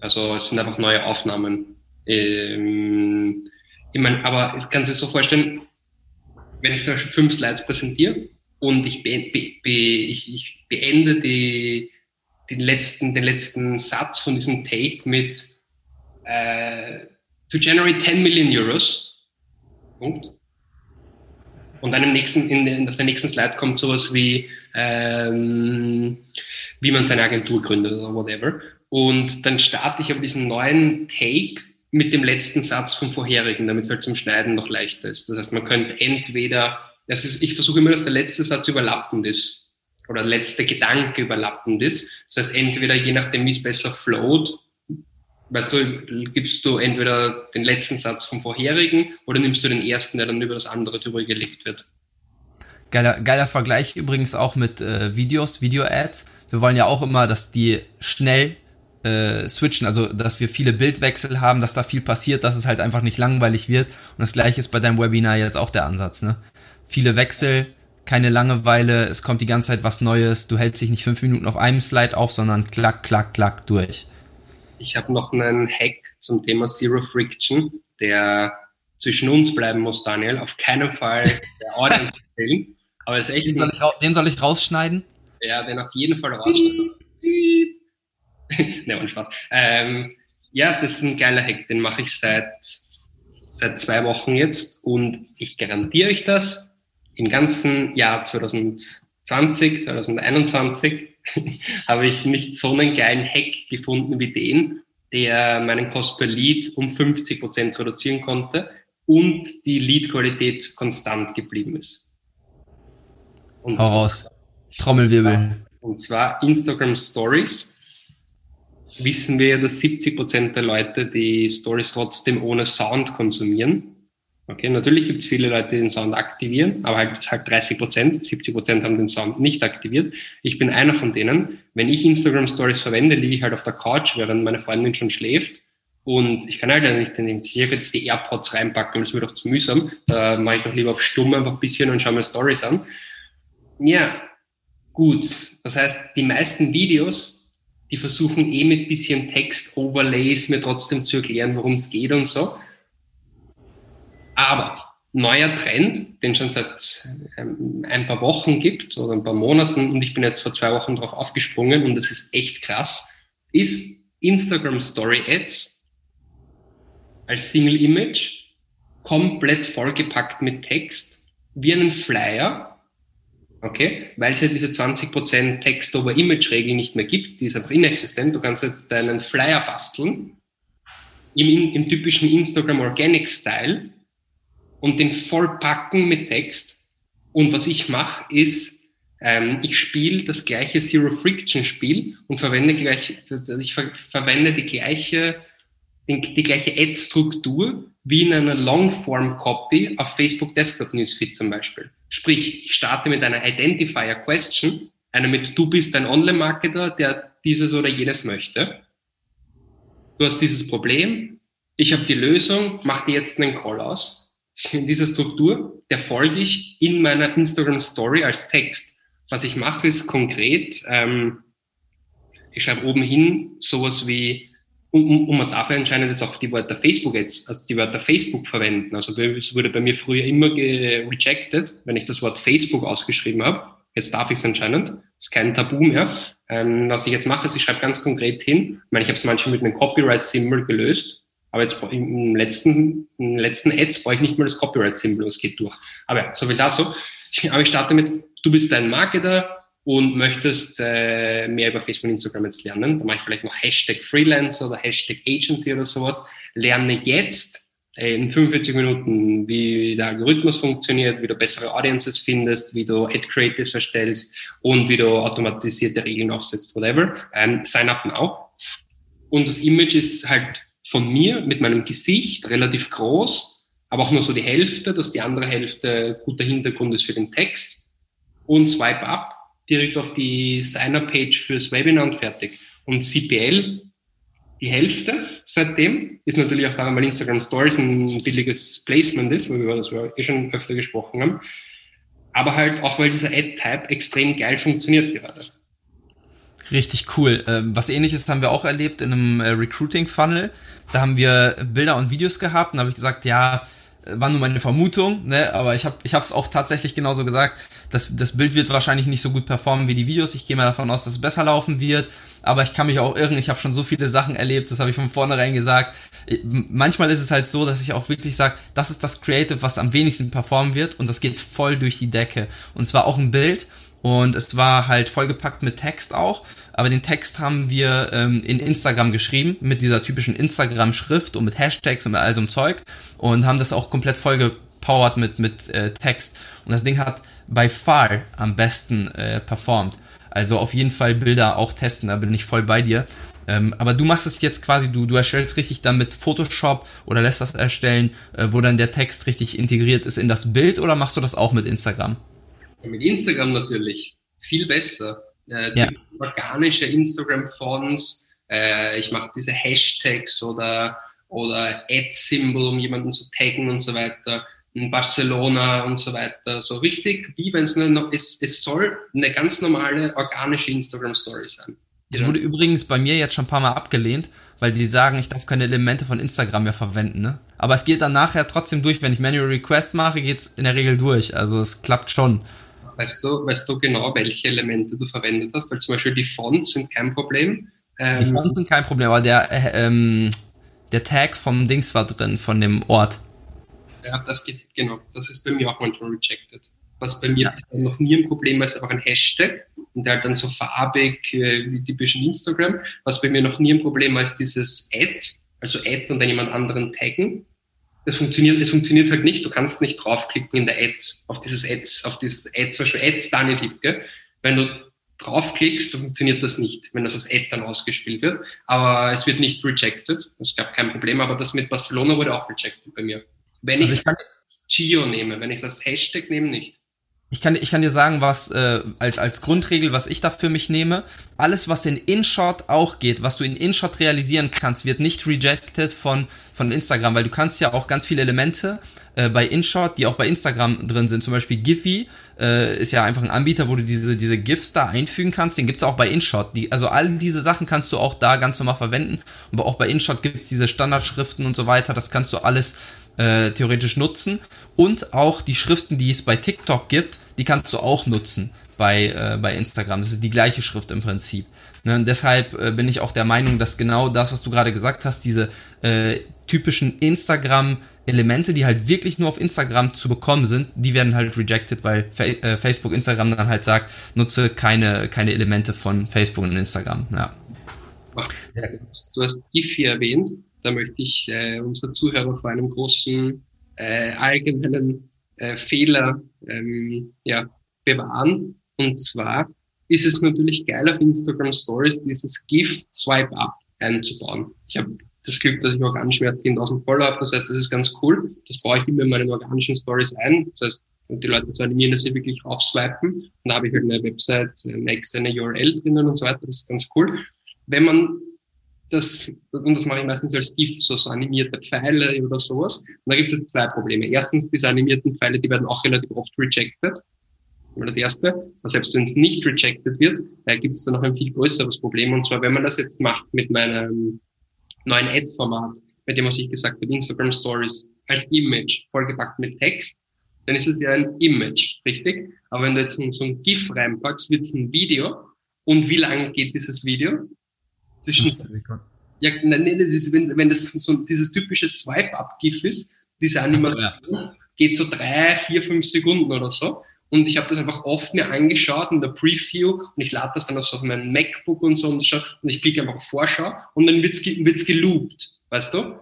also es sind einfach neue Aufnahmen. Ähm, ich meine, aber es kann sich so vorstellen, wenn ich zum Beispiel fünf Slides präsentiere und ich, be, be, be, ich, ich beende die, den, letzten, den letzten Satz von diesem Take mit äh, to generate 10 Million Euros. Punkt. Und dann im nächsten, in, in, auf der nächsten Slide kommt sowas wie, ähm, wie man seine Agentur gründet oder whatever. Und dann starte ich aber diesen neuen Take mit dem letzten Satz vom vorherigen, damit es halt zum Schneiden noch leichter ist. Das heißt, man könnte entweder, das ist, ich versuche immer, dass der letzte Satz überlappend ist oder der letzte Gedanke überlappend ist. Das heißt, entweder je nachdem, wie es besser float, weißt du, gibst du entweder den letzten Satz vom vorherigen oder nimmst du den ersten, der dann über das andere drüber gelegt wird. Geiler, geiler Vergleich übrigens auch mit äh, Videos, Video-Ads. Wir wollen ja auch immer, dass die schnell äh, switchen, also dass wir viele Bildwechsel haben, dass da viel passiert, dass es halt einfach nicht langweilig wird. Und das gleiche ist bei deinem Webinar jetzt auch der Ansatz, ne? Viele Wechsel, keine Langeweile, es kommt die ganze Zeit was Neues, du hältst dich nicht fünf Minuten auf einem Slide auf, sondern klack, klack, klack durch. Ich habe noch einen Hack zum Thema Zero Friction, der zwischen uns bleiben muss, Daniel. Auf keinen Fall der Audience erzählen. Aber ist echt den, soll ich, den soll ich rausschneiden? Ja, den auf jeden Fall rausschneiden. ne, und Spaß. Ähm, ja, das ist ein geiler Hack, den mache ich seit, seit zwei Wochen jetzt und ich garantiere euch das, im ganzen Jahr 2020, 2021 habe ich nicht so einen geilen Hack gefunden wie den, der meinen Cost per Lead um 50 Prozent reduzieren konnte und die Lead-Qualität konstant geblieben ist. Und Hau raus. Trommelwirbel. Und zwar Instagram Stories wissen wir ja, dass 70 Prozent der Leute die Stories trotzdem ohne Sound konsumieren. Okay, natürlich gibt es viele Leute, die den Sound aktivieren, aber halt, halt 30 Prozent, 70 Prozent haben den Sound nicht aktiviert. Ich bin einer von denen. Wenn ich Instagram Stories verwende, liege ich halt auf der Couch, während meine Freundin schon schläft. Und ich kann halt nicht den jetzt die AirPods reinpacken, das wird doch zu mühsam. Da mache ich doch lieber auf Stumm einfach ein bisschen und schaue mir Stories an. Ja, gut. Das heißt, die meisten Videos die versuchen eh mit bisschen Text-Overlays mir trotzdem zu erklären, worum es geht und so. Aber neuer Trend, den schon seit ähm, ein paar Wochen gibt oder ein paar Monaten und ich bin jetzt vor zwei Wochen darauf aufgesprungen und das ist echt krass, ist Instagram Story Ads als Single Image komplett vollgepackt mit Text wie einen Flyer Okay? Weil es ja diese 20% Text-over-Image-Regel nicht mehr gibt, die ist einfach inexistent. Du kannst jetzt deinen Flyer basteln im, im typischen Instagram Organic Style und den vollpacken mit Text. Und was ich mache, ist, ähm, ich spiele das gleiche Zero Friction Spiel und verwende gleich, ich ver verwende die gleiche, die, die gleiche Ad-Struktur wie in einer Longform Copy auf Facebook Desktop Newsfeed zum Beispiel. Sprich, ich starte mit einer Identifier Question, einer mit du bist ein Online-Marketer, der dieses oder jenes möchte. Du hast dieses Problem, ich habe die Lösung, mach dir jetzt einen Call aus. In dieser Struktur, der folge ich in meiner Instagram Story als Text. Was ich mache, ist konkret, ähm, ich schreibe oben hin sowas wie, und, und man darf ja anscheinend jetzt auch die Wörter Facebook jetzt, also die Wörter Facebook verwenden. Also es wurde bei mir früher immer rejected, wenn ich das Wort Facebook ausgeschrieben habe. Jetzt darf ich es anscheinend. Ist kein Tabu mehr. Ähm, was ich jetzt mache, ist, ich schreibe ganz konkret hin. Ich meine, ich habe es manchmal mit einem Copyright-Symbol gelöst. Aber jetzt im letzten, im letzten Ads brauche ich nicht mal das Copyright-Symbol, es geht durch. Aber ja, so viel dazu. Aber ich starte mit, du bist ein Marketer und möchtest äh, mehr über Facebook und Instagram jetzt lernen. Da mache ich vielleicht noch Hashtag Freelancer oder Hashtag Agency oder sowas. Lerne jetzt äh, in 45 Minuten, wie der Algorithmus funktioniert, wie du bessere Audiences findest, wie du Ad Creatives erstellst und wie du automatisierte Regeln aufsetzt, whatever. Ähm, sign up now. Und das Image ist halt von mir mit meinem Gesicht relativ groß, aber auch nur so die Hälfte, dass die andere Hälfte guter Hintergrund ist für den Text. Und swipe up direkt auf die Signer-Page fürs Webinar und fertig. Und CPL, die Hälfte seitdem, ist natürlich auch daran, weil Instagram Stories ein billiges Placement ist, über das wir eh schon öfter gesprochen haben. Aber halt auch, weil dieser Ad-Type extrem geil funktioniert gerade. Richtig cool. Ähm, was ähnliches haben wir auch erlebt in einem äh, Recruiting-Funnel. Da haben wir Bilder und Videos gehabt und habe ich gesagt, ja, war nur meine Vermutung, ne? aber ich habe ich es auch tatsächlich genauso gesagt. Das, das Bild wird wahrscheinlich nicht so gut performen wie die Videos. Ich gehe mal davon aus, dass es besser laufen wird. Aber ich kann mich auch irren. Ich habe schon so viele Sachen erlebt. Das habe ich von vornherein gesagt. Manchmal ist es halt so, dass ich auch wirklich sage, das ist das Creative, was am wenigsten performen wird. Und das geht voll durch die Decke. Und zwar auch ein Bild. Und es war halt vollgepackt mit Text auch. Aber den Text haben wir ähm, in Instagram geschrieben, mit dieser typischen Instagram-Schrift und mit Hashtags und mit all so einem Zeug. Und haben das auch komplett vollgepowert mit, mit äh, Text. Und das Ding hat by far am besten äh, performt. Also auf jeden Fall Bilder auch testen, da bin ich voll bei dir. Ähm, aber du machst es jetzt quasi, du, du erstellst richtig dann mit Photoshop oder lässt das erstellen, äh, wo dann der Text richtig integriert ist in das Bild oder machst du das auch mit Instagram? mit Instagram natürlich. Viel besser. Äh, ja. Organische Instagram-Fonts, äh, ich mache diese Hashtags oder, oder Ad-Symbol, um jemanden zu taggen und so weiter in Barcelona und so weiter. So richtig, wie wenn es eine, es, es soll eine ganz normale organische Instagram-Story sein. Es wurde übrigens bei mir jetzt schon ein paar Mal abgelehnt, weil sie sagen, ich darf keine Elemente von Instagram mehr verwenden, ne? Aber es geht dann nachher trotzdem durch. Wenn ich Manual Request mache, geht's in der Regel durch. Also es klappt schon. Weißt du, weißt du genau, welche Elemente du verwendet hast? Weil zum Beispiel die Fonts sind kein Problem. Ähm, die Fonts sind kein Problem, aber der, äh, ähm, der Tag vom Dings war drin, von dem Ort. Ja, das geht, genau. Das ist bei mir auch manchmal rejected. Was bei mir ja. noch nie ein Problem war, ist einfach ein Hashtag und der halt dann so farbig äh, wie typisch in Instagram. Was bei mir noch nie ein Problem war, ist dieses Ad, also Ad und dann jemand anderen taggen. Das funktioniert, es funktioniert halt nicht. Du kannst nicht draufklicken in der Ad auf dieses Ads, auf dieses Ad, zum Beispiel Ads Daniel Hipke. Wenn du draufklickst, dann funktioniert das nicht, wenn das als Ad dann ausgespielt wird. Aber es wird nicht rejected. Es gab kein Problem, aber das mit Barcelona wurde auch rejected bei mir. Wenn also ich, ich Geo nehme, wenn ich das Hashtag nehme, nicht. Ich kann, ich kann dir sagen, was äh, als, als Grundregel, was ich da für mich nehme. Alles, was in InShot auch geht, was du in InShot realisieren kannst, wird nicht rejected von, von Instagram, weil du kannst ja auch ganz viele Elemente äh, bei InShot, die auch bei Instagram drin sind. Zum Beispiel Giphy äh, ist ja einfach ein Anbieter, wo du diese, diese GIFs da einfügen kannst. Den gibt's auch bei InShot. Die, also all diese Sachen kannst du auch da ganz normal verwenden. Aber auch bei InShot gibt's diese Standardschriften und so weiter. Das kannst du alles äh, theoretisch nutzen. Und auch die Schriften, die es bei TikTok gibt, die kannst du auch nutzen bei, äh, bei Instagram. Das ist die gleiche Schrift im Prinzip. Ne, deshalb äh, bin ich auch der Meinung, dass genau das, was du gerade gesagt hast, diese äh, typischen Instagram-Elemente, die halt wirklich nur auf Instagram zu bekommen sind, die werden halt rejected, weil Fa äh, Facebook, Instagram dann halt sagt, nutze keine, keine Elemente von Facebook und Instagram. Ja. Du hast Giphy erwähnt. Da möchte ich äh, unsere Zuhörer vor einem großen äh, allgemeinen äh, Fehler ähm, ja, bewahren. Und zwar ist es natürlich geil auf Instagram Stories dieses GIF Swipe Up einzubauen. Ich habe das Glück, dass ich organisch mehr 10.000 Follower habe. Das heißt, das ist ganz cool. Das baue ich immer in meinen organischen Stories ein. Das heißt, die Leute zu animieren, dass sie wirklich aufswipen. Und da habe ich halt eine Website, eine externe URL drinnen und so weiter. Das ist ganz cool. Wenn man das, und das mache ich meistens als GIF, so, so animierte Pfeile oder sowas. Und da gibt es zwei Probleme. Erstens, diese animierten Pfeile, die werden auch relativ oft rejected. Das erste, selbst wenn es nicht rejected wird, äh, gibt es da noch ein viel größeres Problem. Und zwar, wenn man das jetzt macht mit meinem neuen Ad-Format, mit dem, was ich gesagt habe, Instagram Stories, als Image, vollgepackt mit Text, dann ist es ja ein Image, richtig? Aber wenn du jetzt so ein GIF reinpackst, wird es ein Video. Und wie lang geht dieses Video? Zwischen, ja, nein, nein, wenn, wenn das so dieses typische Swipe-Up-GIF ist, diese Animation, so, ja. geht so drei, vier, fünf Sekunden oder so. Und ich habe das einfach oft mir angeschaut in der Preview und ich lade das dann auch so auf meinem MacBook und so und, und ich klicke einfach auf Vorschau und dann wird's, wird's geloopt, weißt du?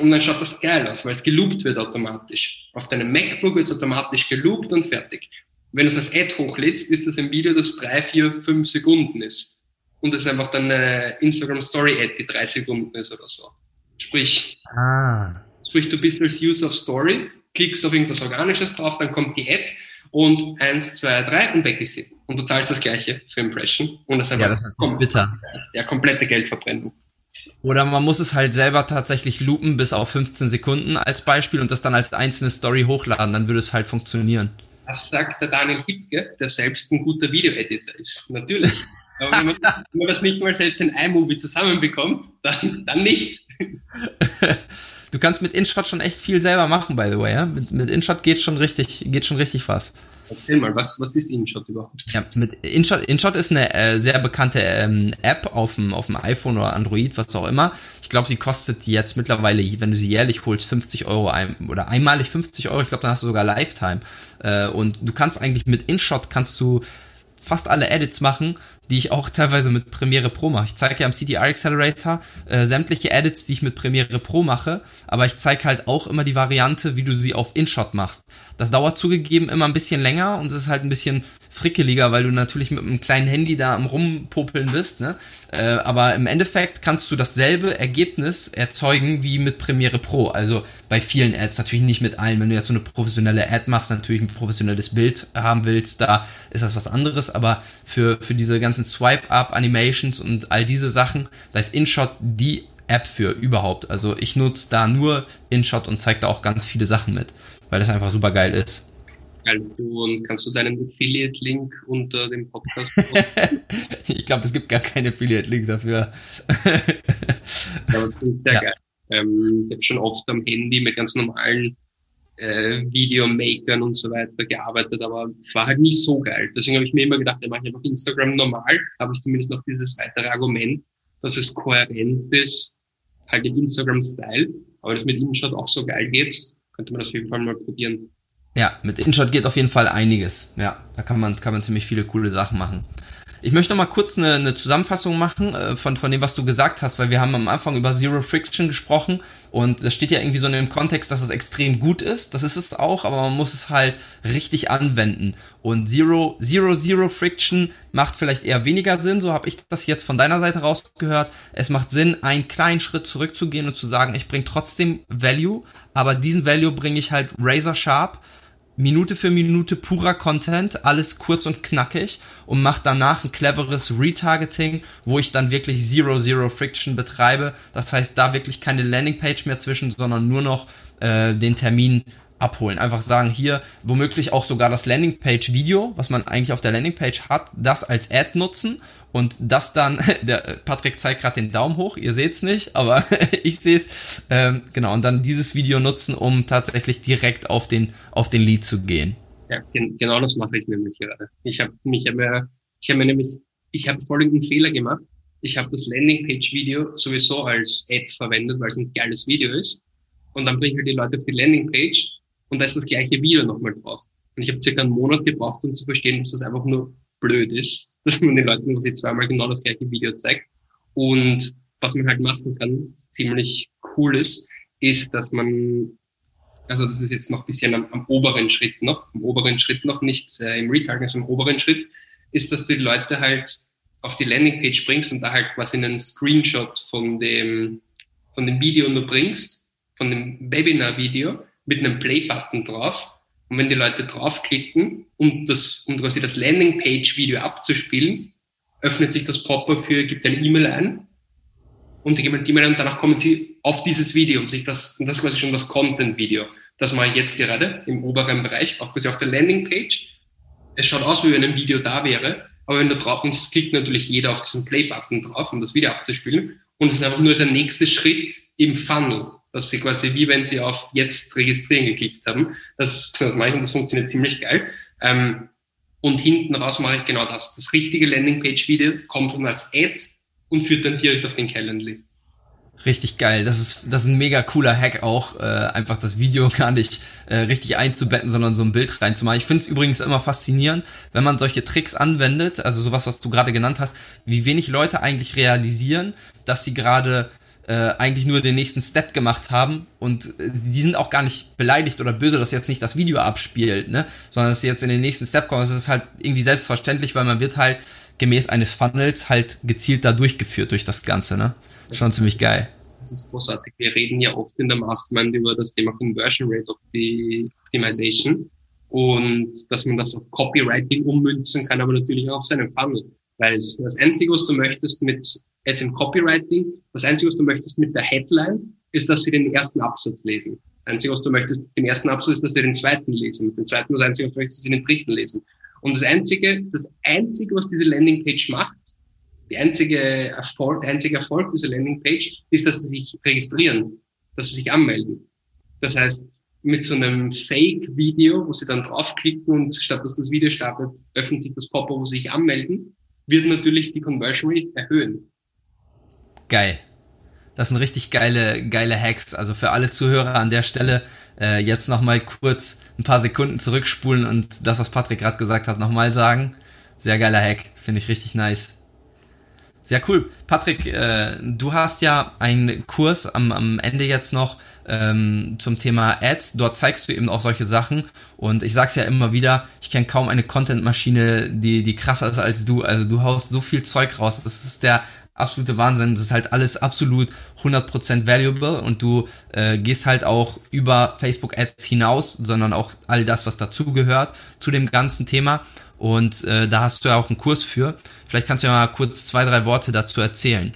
Und dann schaut das geil aus, weil es geloopt wird automatisch. Auf deinem MacBook wird es automatisch geloopt und fertig. Wenn du es als Ad hochlädst, ist das ein Video, das drei, vier, fünf Sekunden ist. Und das ist einfach dann eine Instagram Story Ad, die drei Sekunden ist oder so. Sprich, ah. sprich, du bist als User of Story, klickst auf irgendwas Organisches drauf, dann kommt die Ad und eins, zwei, drei und weg ist sie. Und du zahlst das Gleiche für Impression. Und das ist einfach ja, das ist kom bitter. Ja, komplette Geldverbrennung. Oder man muss es halt selber tatsächlich loopen bis auf 15 Sekunden als Beispiel und das dann als einzelne Story hochladen, dann würde es halt funktionieren. Das sagt der Daniel Hipke, der selbst ein guter Video-Editor ist. Natürlich. Aber wenn man, wenn man das nicht mal selbst in iMovie zusammenbekommt, dann, dann nicht. Du kannst mit InShot schon echt viel selber machen, by the way. Ja? Mit, mit InShot geht schon richtig, geht schon richtig was. Erzähl mal, was, was ist InShot überhaupt? Ja, mit InShot, InShot ist eine äh, sehr bekannte ähm, App auf dem, auf dem iPhone oder Android, was auch immer. Ich glaube, sie kostet jetzt mittlerweile, wenn du sie jährlich holst, 50 Euro ein, oder einmalig 50 Euro. Ich glaube, dann hast du sogar Lifetime. Äh, und du kannst eigentlich mit InShot kannst du fast alle Edits machen, die ich auch teilweise mit Premiere Pro mache. Ich zeige ja am CTR Accelerator äh, sämtliche Edits, die ich mit Premiere Pro mache, aber ich zeige halt auch immer die Variante, wie du sie auf InShot machst. Das dauert zugegeben immer ein bisschen länger und es ist halt ein bisschen frickeliger, weil du natürlich mit einem kleinen Handy da am rumpopeln bist, ne? Äh, aber im Endeffekt kannst du dasselbe Ergebnis erzeugen wie mit Premiere Pro. Also bei vielen Ads, natürlich nicht mit allen. Wenn du jetzt so eine professionelle Ad machst, natürlich ein professionelles Bild haben willst, da ist das was anderes. Aber für, für diese ganzen Swipe-Up-Animations und all diese Sachen, da ist InShot die App für überhaupt. Also ich nutze da nur InShot und zeige da auch ganz viele Sachen mit, weil das einfach super geil ist. Und kannst du deinen Affiliate-Link unter dem Podcast Ich glaube, es gibt gar keinen Affiliate-Link dafür. Aber das klingt sehr ja. geil. Ähm, ich habe schon oft am Handy mit ganz normalen äh, Videomakern und so weiter gearbeitet, aber es war halt nicht so geil. Deswegen habe ich mir immer gedacht, ich mache einfach Instagram normal, habe ich zumindest noch dieses weitere Argument, dass es kohärent ist, halt im Instagram-Style. Aber das mit InShot auch so geil geht, könnte man das auf jeden Fall mal probieren. Ja, mit InShot geht auf jeden Fall einiges. Ja, da kann man, kann man ziemlich viele coole Sachen machen. Ich möchte noch mal kurz eine, eine Zusammenfassung machen äh, von, von dem, was du gesagt hast, weil wir haben am Anfang über Zero Friction gesprochen und das steht ja irgendwie so in dem Kontext, dass es extrem gut ist. Das ist es auch, aber man muss es halt richtig anwenden. Und Zero, Zero, Zero Friction macht vielleicht eher weniger Sinn, so habe ich das jetzt von deiner Seite rausgehört. Es macht Sinn, einen kleinen Schritt zurückzugehen und zu sagen, ich bringe trotzdem Value, aber diesen Value bringe ich halt razor sharp Minute für Minute purer Content, alles kurz und knackig und mache danach ein cleveres Retargeting, wo ich dann wirklich Zero Zero Friction betreibe. Das heißt, da wirklich keine Landingpage mehr zwischen, sondern nur noch äh, den Termin abholen. Einfach sagen, hier womöglich auch sogar das Landingpage-Video, was man eigentlich auf der Landingpage hat, das als Ad nutzen und das dann, der Patrick zeigt gerade den Daumen hoch, ihr seht's nicht, aber ich sehe es, ähm, genau, und dann dieses Video nutzen, um tatsächlich direkt auf den, auf den Lead zu gehen. Ja, genau das mache ich nämlich gerade. Ich habe mich aber, ich habe mir nämlich, ich habe folgenden Fehler gemacht. Ich habe das Landingpage-Video sowieso als Ad verwendet, weil es ein geiles Video ist. Und dann bringe ich halt die Leute auf die Landingpage und da ist das gleiche Video nochmal drauf. Und ich habe circa einen Monat gebraucht, um zu verstehen, dass das einfach nur blöd ist, dass man den Leuten quasi zweimal genau das gleiche Video zeigt. Und was man halt machen kann, ziemlich cool ist, ist, dass man, also das ist jetzt noch ein bisschen am, am oberen Schritt noch, am oberen Schritt noch, nicht äh, im Retargeting, sondern im oberen Schritt, ist, dass du die Leute halt auf die Landingpage bringst und da halt quasi einen Screenshot von dem, von dem Video nur bringst, von dem Webinar-Video mit einem Play-Button drauf. Und wenn die Leute draufklicken, um das, um quasi das Landingpage-Video abzuspielen, öffnet sich das Pop-up für, gibt eine E-Mail ein und die geben die E-Mail und danach kommen sie auf dieses Video, um sich das, und das ist quasi schon das Content-Video. Das mache ich jetzt gerade im oberen Bereich, auch quasi auf der Landingpage. Es schaut aus, wie wenn ein Video da wäre, aber wenn du drauf bist, klickt natürlich jeder auf diesen Play-Button drauf, um das Video abzuspielen. Und es ist einfach nur der nächste Schritt im Funnel, dass sie quasi wie wenn sie auf jetzt registrieren geklickt haben. Das, das mache ich und das funktioniert ziemlich geil. Ähm, und hinten raus mache ich genau das. Das richtige Landingpage-Video kommt dann als Ad und führt dann direkt auf den Calendly. Richtig geil. Das ist, das ist ein mega cooler Hack auch, äh, einfach das Video gar nicht äh, richtig einzubetten, sondern so ein Bild reinzumachen. Ich finde es übrigens immer faszinierend, wenn man solche Tricks anwendet, also sowas, was du gerade genannt hast, wie wenig Leute eigentlich realisieren, dass sie gerade äh, eigentlich nur den nächsten Step gemacht haben und äh, die sind auch gar nicht beleidigt oder böse, dass jetzt nicht das Video abspielt, ne, sondern dass sie jetzt in den nächsten Step kommen. Das ist halt irgendwie selbstverständlich, weil man wird halt gemäß eines Funnels halt gezielt da durchgeführt durch das Ganze, ne. Schon ziemlich geil. Das ist großartig. Wir reden ja oft in der Mastermind über das Thema Conversion Rate Optimization und dass man das auf Copywriting ummünzen kann, aber natürlich auch auf seinen Funnel. Weil das Einzige, was du möchtest mit jetzt im Copywriting, das Einzige, was du möchtest mit der Headline, ist, dass sie den ersten Absatz lesen. Das Einzige, was du möchtest mit dem ersten Absatz, ist, dass sie den zweiten lesen. Mit dem zweiten, das Einzige, was du möchtest, ist, dass sie den dritten lesen. Und das Einzige, das Einzige, was diese Landingpage macht, die einzige Erfolg, der einzige Erfolg dieser Landingpage ist, dass sie sich registrieren, dass sie sich anmelden. Das heißt, mit so einem Fake-Video, wo sie dann draufklicken und statt dass das Video startet, öffnet sich das Pop-up, wo sie sich anmelden, wird natürlich die Conversion Rate erhöhen. Geil. Das sind richtig geile, geile Hacks. Also für alle Zuhörer an der Stelle äh, jetzt nochmal kurz ein paar Sekunden zurückspulen und das, was Patrick gerade gesagt hat, nochmal sagen. Sehr geiler Hack. Finde ich richtig nice. Sehr cool. Patrick, äh, du hast ja einen Kurs am, am Ende jetzt noch ähm, zum Thema Ads. Dort zeigst du eben auch solche Sachen. Und ich sag's ja immer wieder, ich kenne kaum eine Content-Maschine, die, die krasser ist als du. Also du haust so viel Zeug raus. Das ist der absolute Wahnsinn. Das ist halt alles absolut 100% valuable und du äh, gehst halt auch über Facebook Ads hinaus, sondern auch all das, was dazugehört zu dem ganzen Thema. Und äh, da hast du ja auch einen Kurs für. Vielleicht kannst du ja mal kurz zwei, drei Worte dazu erzählen.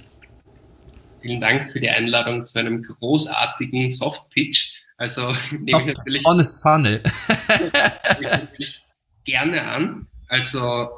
Vielen Dank für die Einladung zu einem großartigen Soft-Pitch. Also nehme ich natürlich, Honest Funnel. nehme ich natürlich gerne an. Also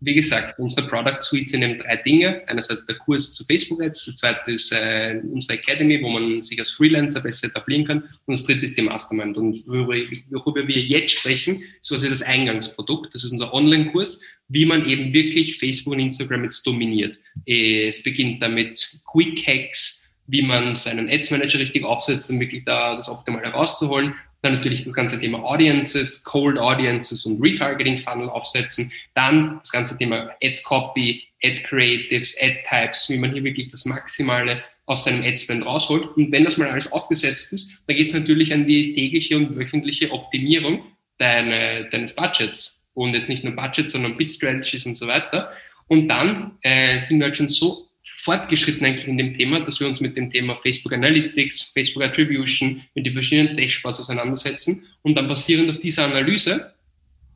wie gesagt, unsere Product Suite sind eben drei Dinge. Einerseits der Kurs zu Facebook Ads, der zweite ist äh, unsere Academy, wo man sich als Freelancer besser etablieren kann und das dritte ist die Mastermind. Und worüber, wir jetzt sprechen, ist quasi das Eingangsprodukt. Das ist unser Online-Kurs, wie man eben wirklich Facebook und Instagram jetzt dominiert. Es beginnt damit Quick Hacks, wie man seinen Ads Manager richtig aufsetzt, um wirklich da das Optimale rauszuholen. Dann natürlich das ganze Thema Audiences, Cold Audiences und Retargeting Funnel aufsetzen. Dann das ganze Thema Ad Copy, Ad Creatives, Ad Types, wie man hier wirklich das Maximale aus seinem Adspend rausholt. Und wenn das mal alles aufgesetzt ist, dann geht es natürlich an die tägliche und wöchentliche Optimierung deine, deines Budgets. Und jetzt nicht nur Budgets, sondern Bit Strategies und so weiter. Und dann äh, sind wir halt schon so fortgeschritten eigentlich in dem Thema, dass wir uns mit dem Thema Facebook Analytics, Facebook Attribution, mit den verschiedenen Dashboards auseinandersetzen und dann basierend auf dieser Analyse,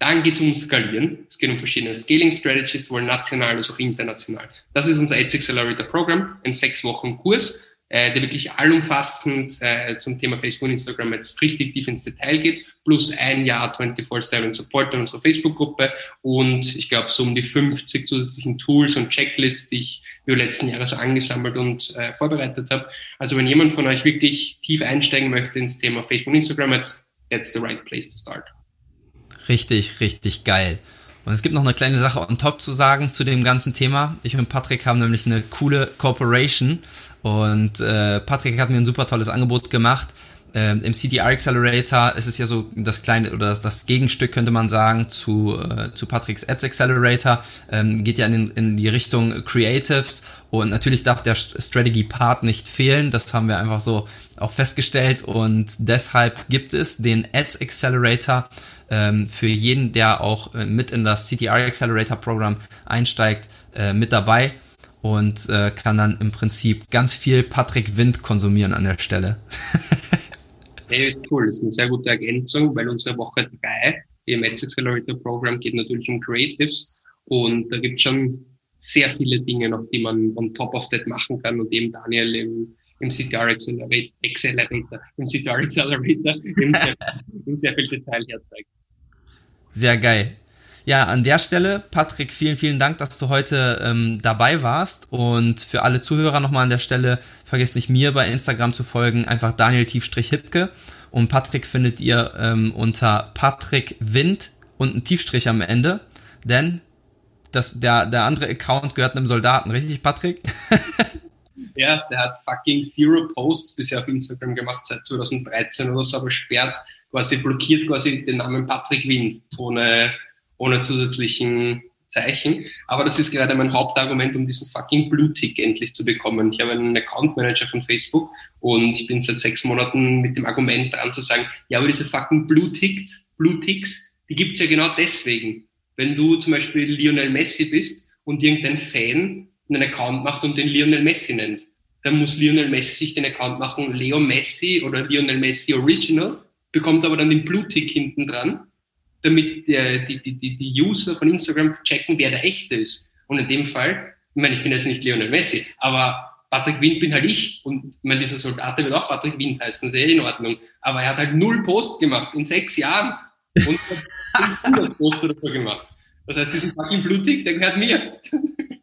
dann geht es um Skalieren. Es geht um verschiedene Scaling Strategies, sowohl national als auch international. Das ist unser Ads Accelerator Programm, ein sechs Wochen Kurs, äh, der wirklich allumfassend äh, zum Thema Facebook und Instagram jetzt richtig tief ins Detail geht, plus ein Jahr 24-7 Support in unserer Facebook-Gruppe und ich glaube so um die 50 zusätzlichen Tools und Checklists, die ich über die letzten Jahre so angesammelt und äh, vorbereitet habe. Also wenn jemand von euch wirklich tief einsteigen möchte ins Thema Facebook und Instagram, jetzt that's the right place to start. Richtig, richtig geil. Und es gibt noch eine kleine Sache on top zu sagen zu dem ganzen Thema. Ich und Patrick haben nämlich eine coole Corporation und äh, Patrick hat mir ein super tolles Angebot gemacht. ähm, im CDR Accelerator ist es ja so das kleine oder das, das Gegenstück könnte man sagen zu, äh, zu Patricks Ads Accelerator, ähm, geht ja in, in die Richtung Creatives. Und natürlich darf der Strategy Part nicht fehlen, das haben wir einfach so auch festgestellt. Und deshalb gibt es den Ads Accelerator ähm, für jeden, der auch äh, mit in das CTR Accelerator Programm einsteigt, äh, mit dabei und äh, kann dann im Prinzip ganz viel Patrick Wind konsumieren an der Stelle. hey, cool, das ist eine sehr gute Ergänzung, weil unsere Woche 3 im Ads Accelerator Programm geht natürlich um Creatives und da gibt es schon sehr viele Dinge auf die man on top of that machen kann und eben Daniel im, im CTR Accelerator, Accelerator im CTR Accelerator in sehr, in sehr viel Detail herzeigt. Sehr geil. Ja, an der Stelle, Patrick, vielen, vielen Dank, dass du heute ähm, dabei warst. Und für alle Zuhörer nochmal an der Stelle, vergesst nicht mir bei Instagram zu folgen, einfach Daniel-Hipke. Und Patrick findet ihr ähm, unter Patrick Wind und ein Tiefstrich am Ende. Denn das, der, der andere Account gehört einem Soldaten, richtig, Patrick? ja, der hat fucking zero Posts bisher auf Instagram gemacht seit 2013 oder so, aber sperrt quasi blockiert quasi den Namen Patrick Wind ohne, ohne zusätzlichen Zeichen. Aber das ist gerade mein Hauptargument, um diesen fucking Blue Tick endlich zu bekommen. Ich habe einen Account Manager von Facebook und ich bin seit sechs Monaten mit dem Argument dran zu sagen, ja, aber diese fucking Blue Ticks, Blue Ticks, die gibt's ja genau deswegen. Wenn du zum Beispiel Lionel Messi bist und irgendein Fan einen Account macht und den Lionel Messi nennt, dann muss Lionel Messi sich den Account machen, Leo Messi oder Lionel Messi Original bekommt aber dann den Blue-Tick hinten dran, damit der, die, die, die, die User von Instagram checken, wer der echte ist. Und in dem Fall, ich meine, ich bin jetzt nicht Lionel Messi, aber Patrick Wind bin halt ich und ich meine, dieser Soldat wird auch Patrick Wind heißen, sehr in Ordnung. Aber er hat halt null Post gemacht in sechs Jahren und hat 100 Posts oder so gemacht. Das heißt, diesen fucking Blutig, der gehört mir.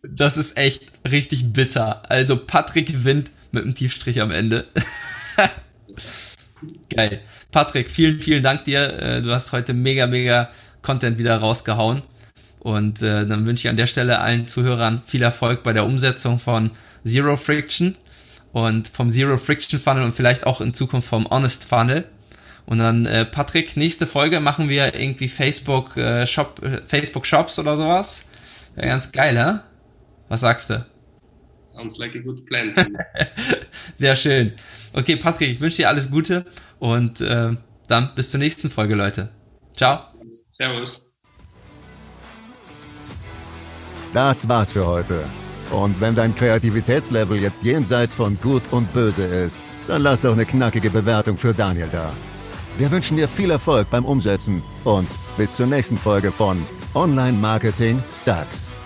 Das ist echt richtig bitter. Also Patrick Wind mit einem Tiefstrich am Ende. Geil. Patrick, vielen, vielen Dank dir. Äh, du hast heute mega, mega Content wieder rausgehauen. Und äh, dann wünsche ich an der Stelle allen Zuhörern viel Erfolg bei der Umsetzung von Zero Friction und vom Zero Friction Funnel und vielleicht auch in Zukunft vom Honest Funnel. Und dann, äh, Patrick, nächste Folge machen wir irgendwie Facebook äh, Shop, äh, Facebook Shops oder sowas. Wäre ganz geil, ne? Was sagst du? Sounds like a good plan. Sehr schön. Okay, Patrick, ich wünsche dir alles Gute und äh, dann bis zur nächsten Folge, Leute. Ciao. Servus. Das war's für heute. Und wenn dein Kreativitätslevel jetzt jenseits von Gut und Böse ist, dann lass doch eine knackige Bewertung für Daniel da. Wir wünschen dir viel Erfolg beim Umsetzen und bis zur nächsten Folge von Online Marketing Sucks.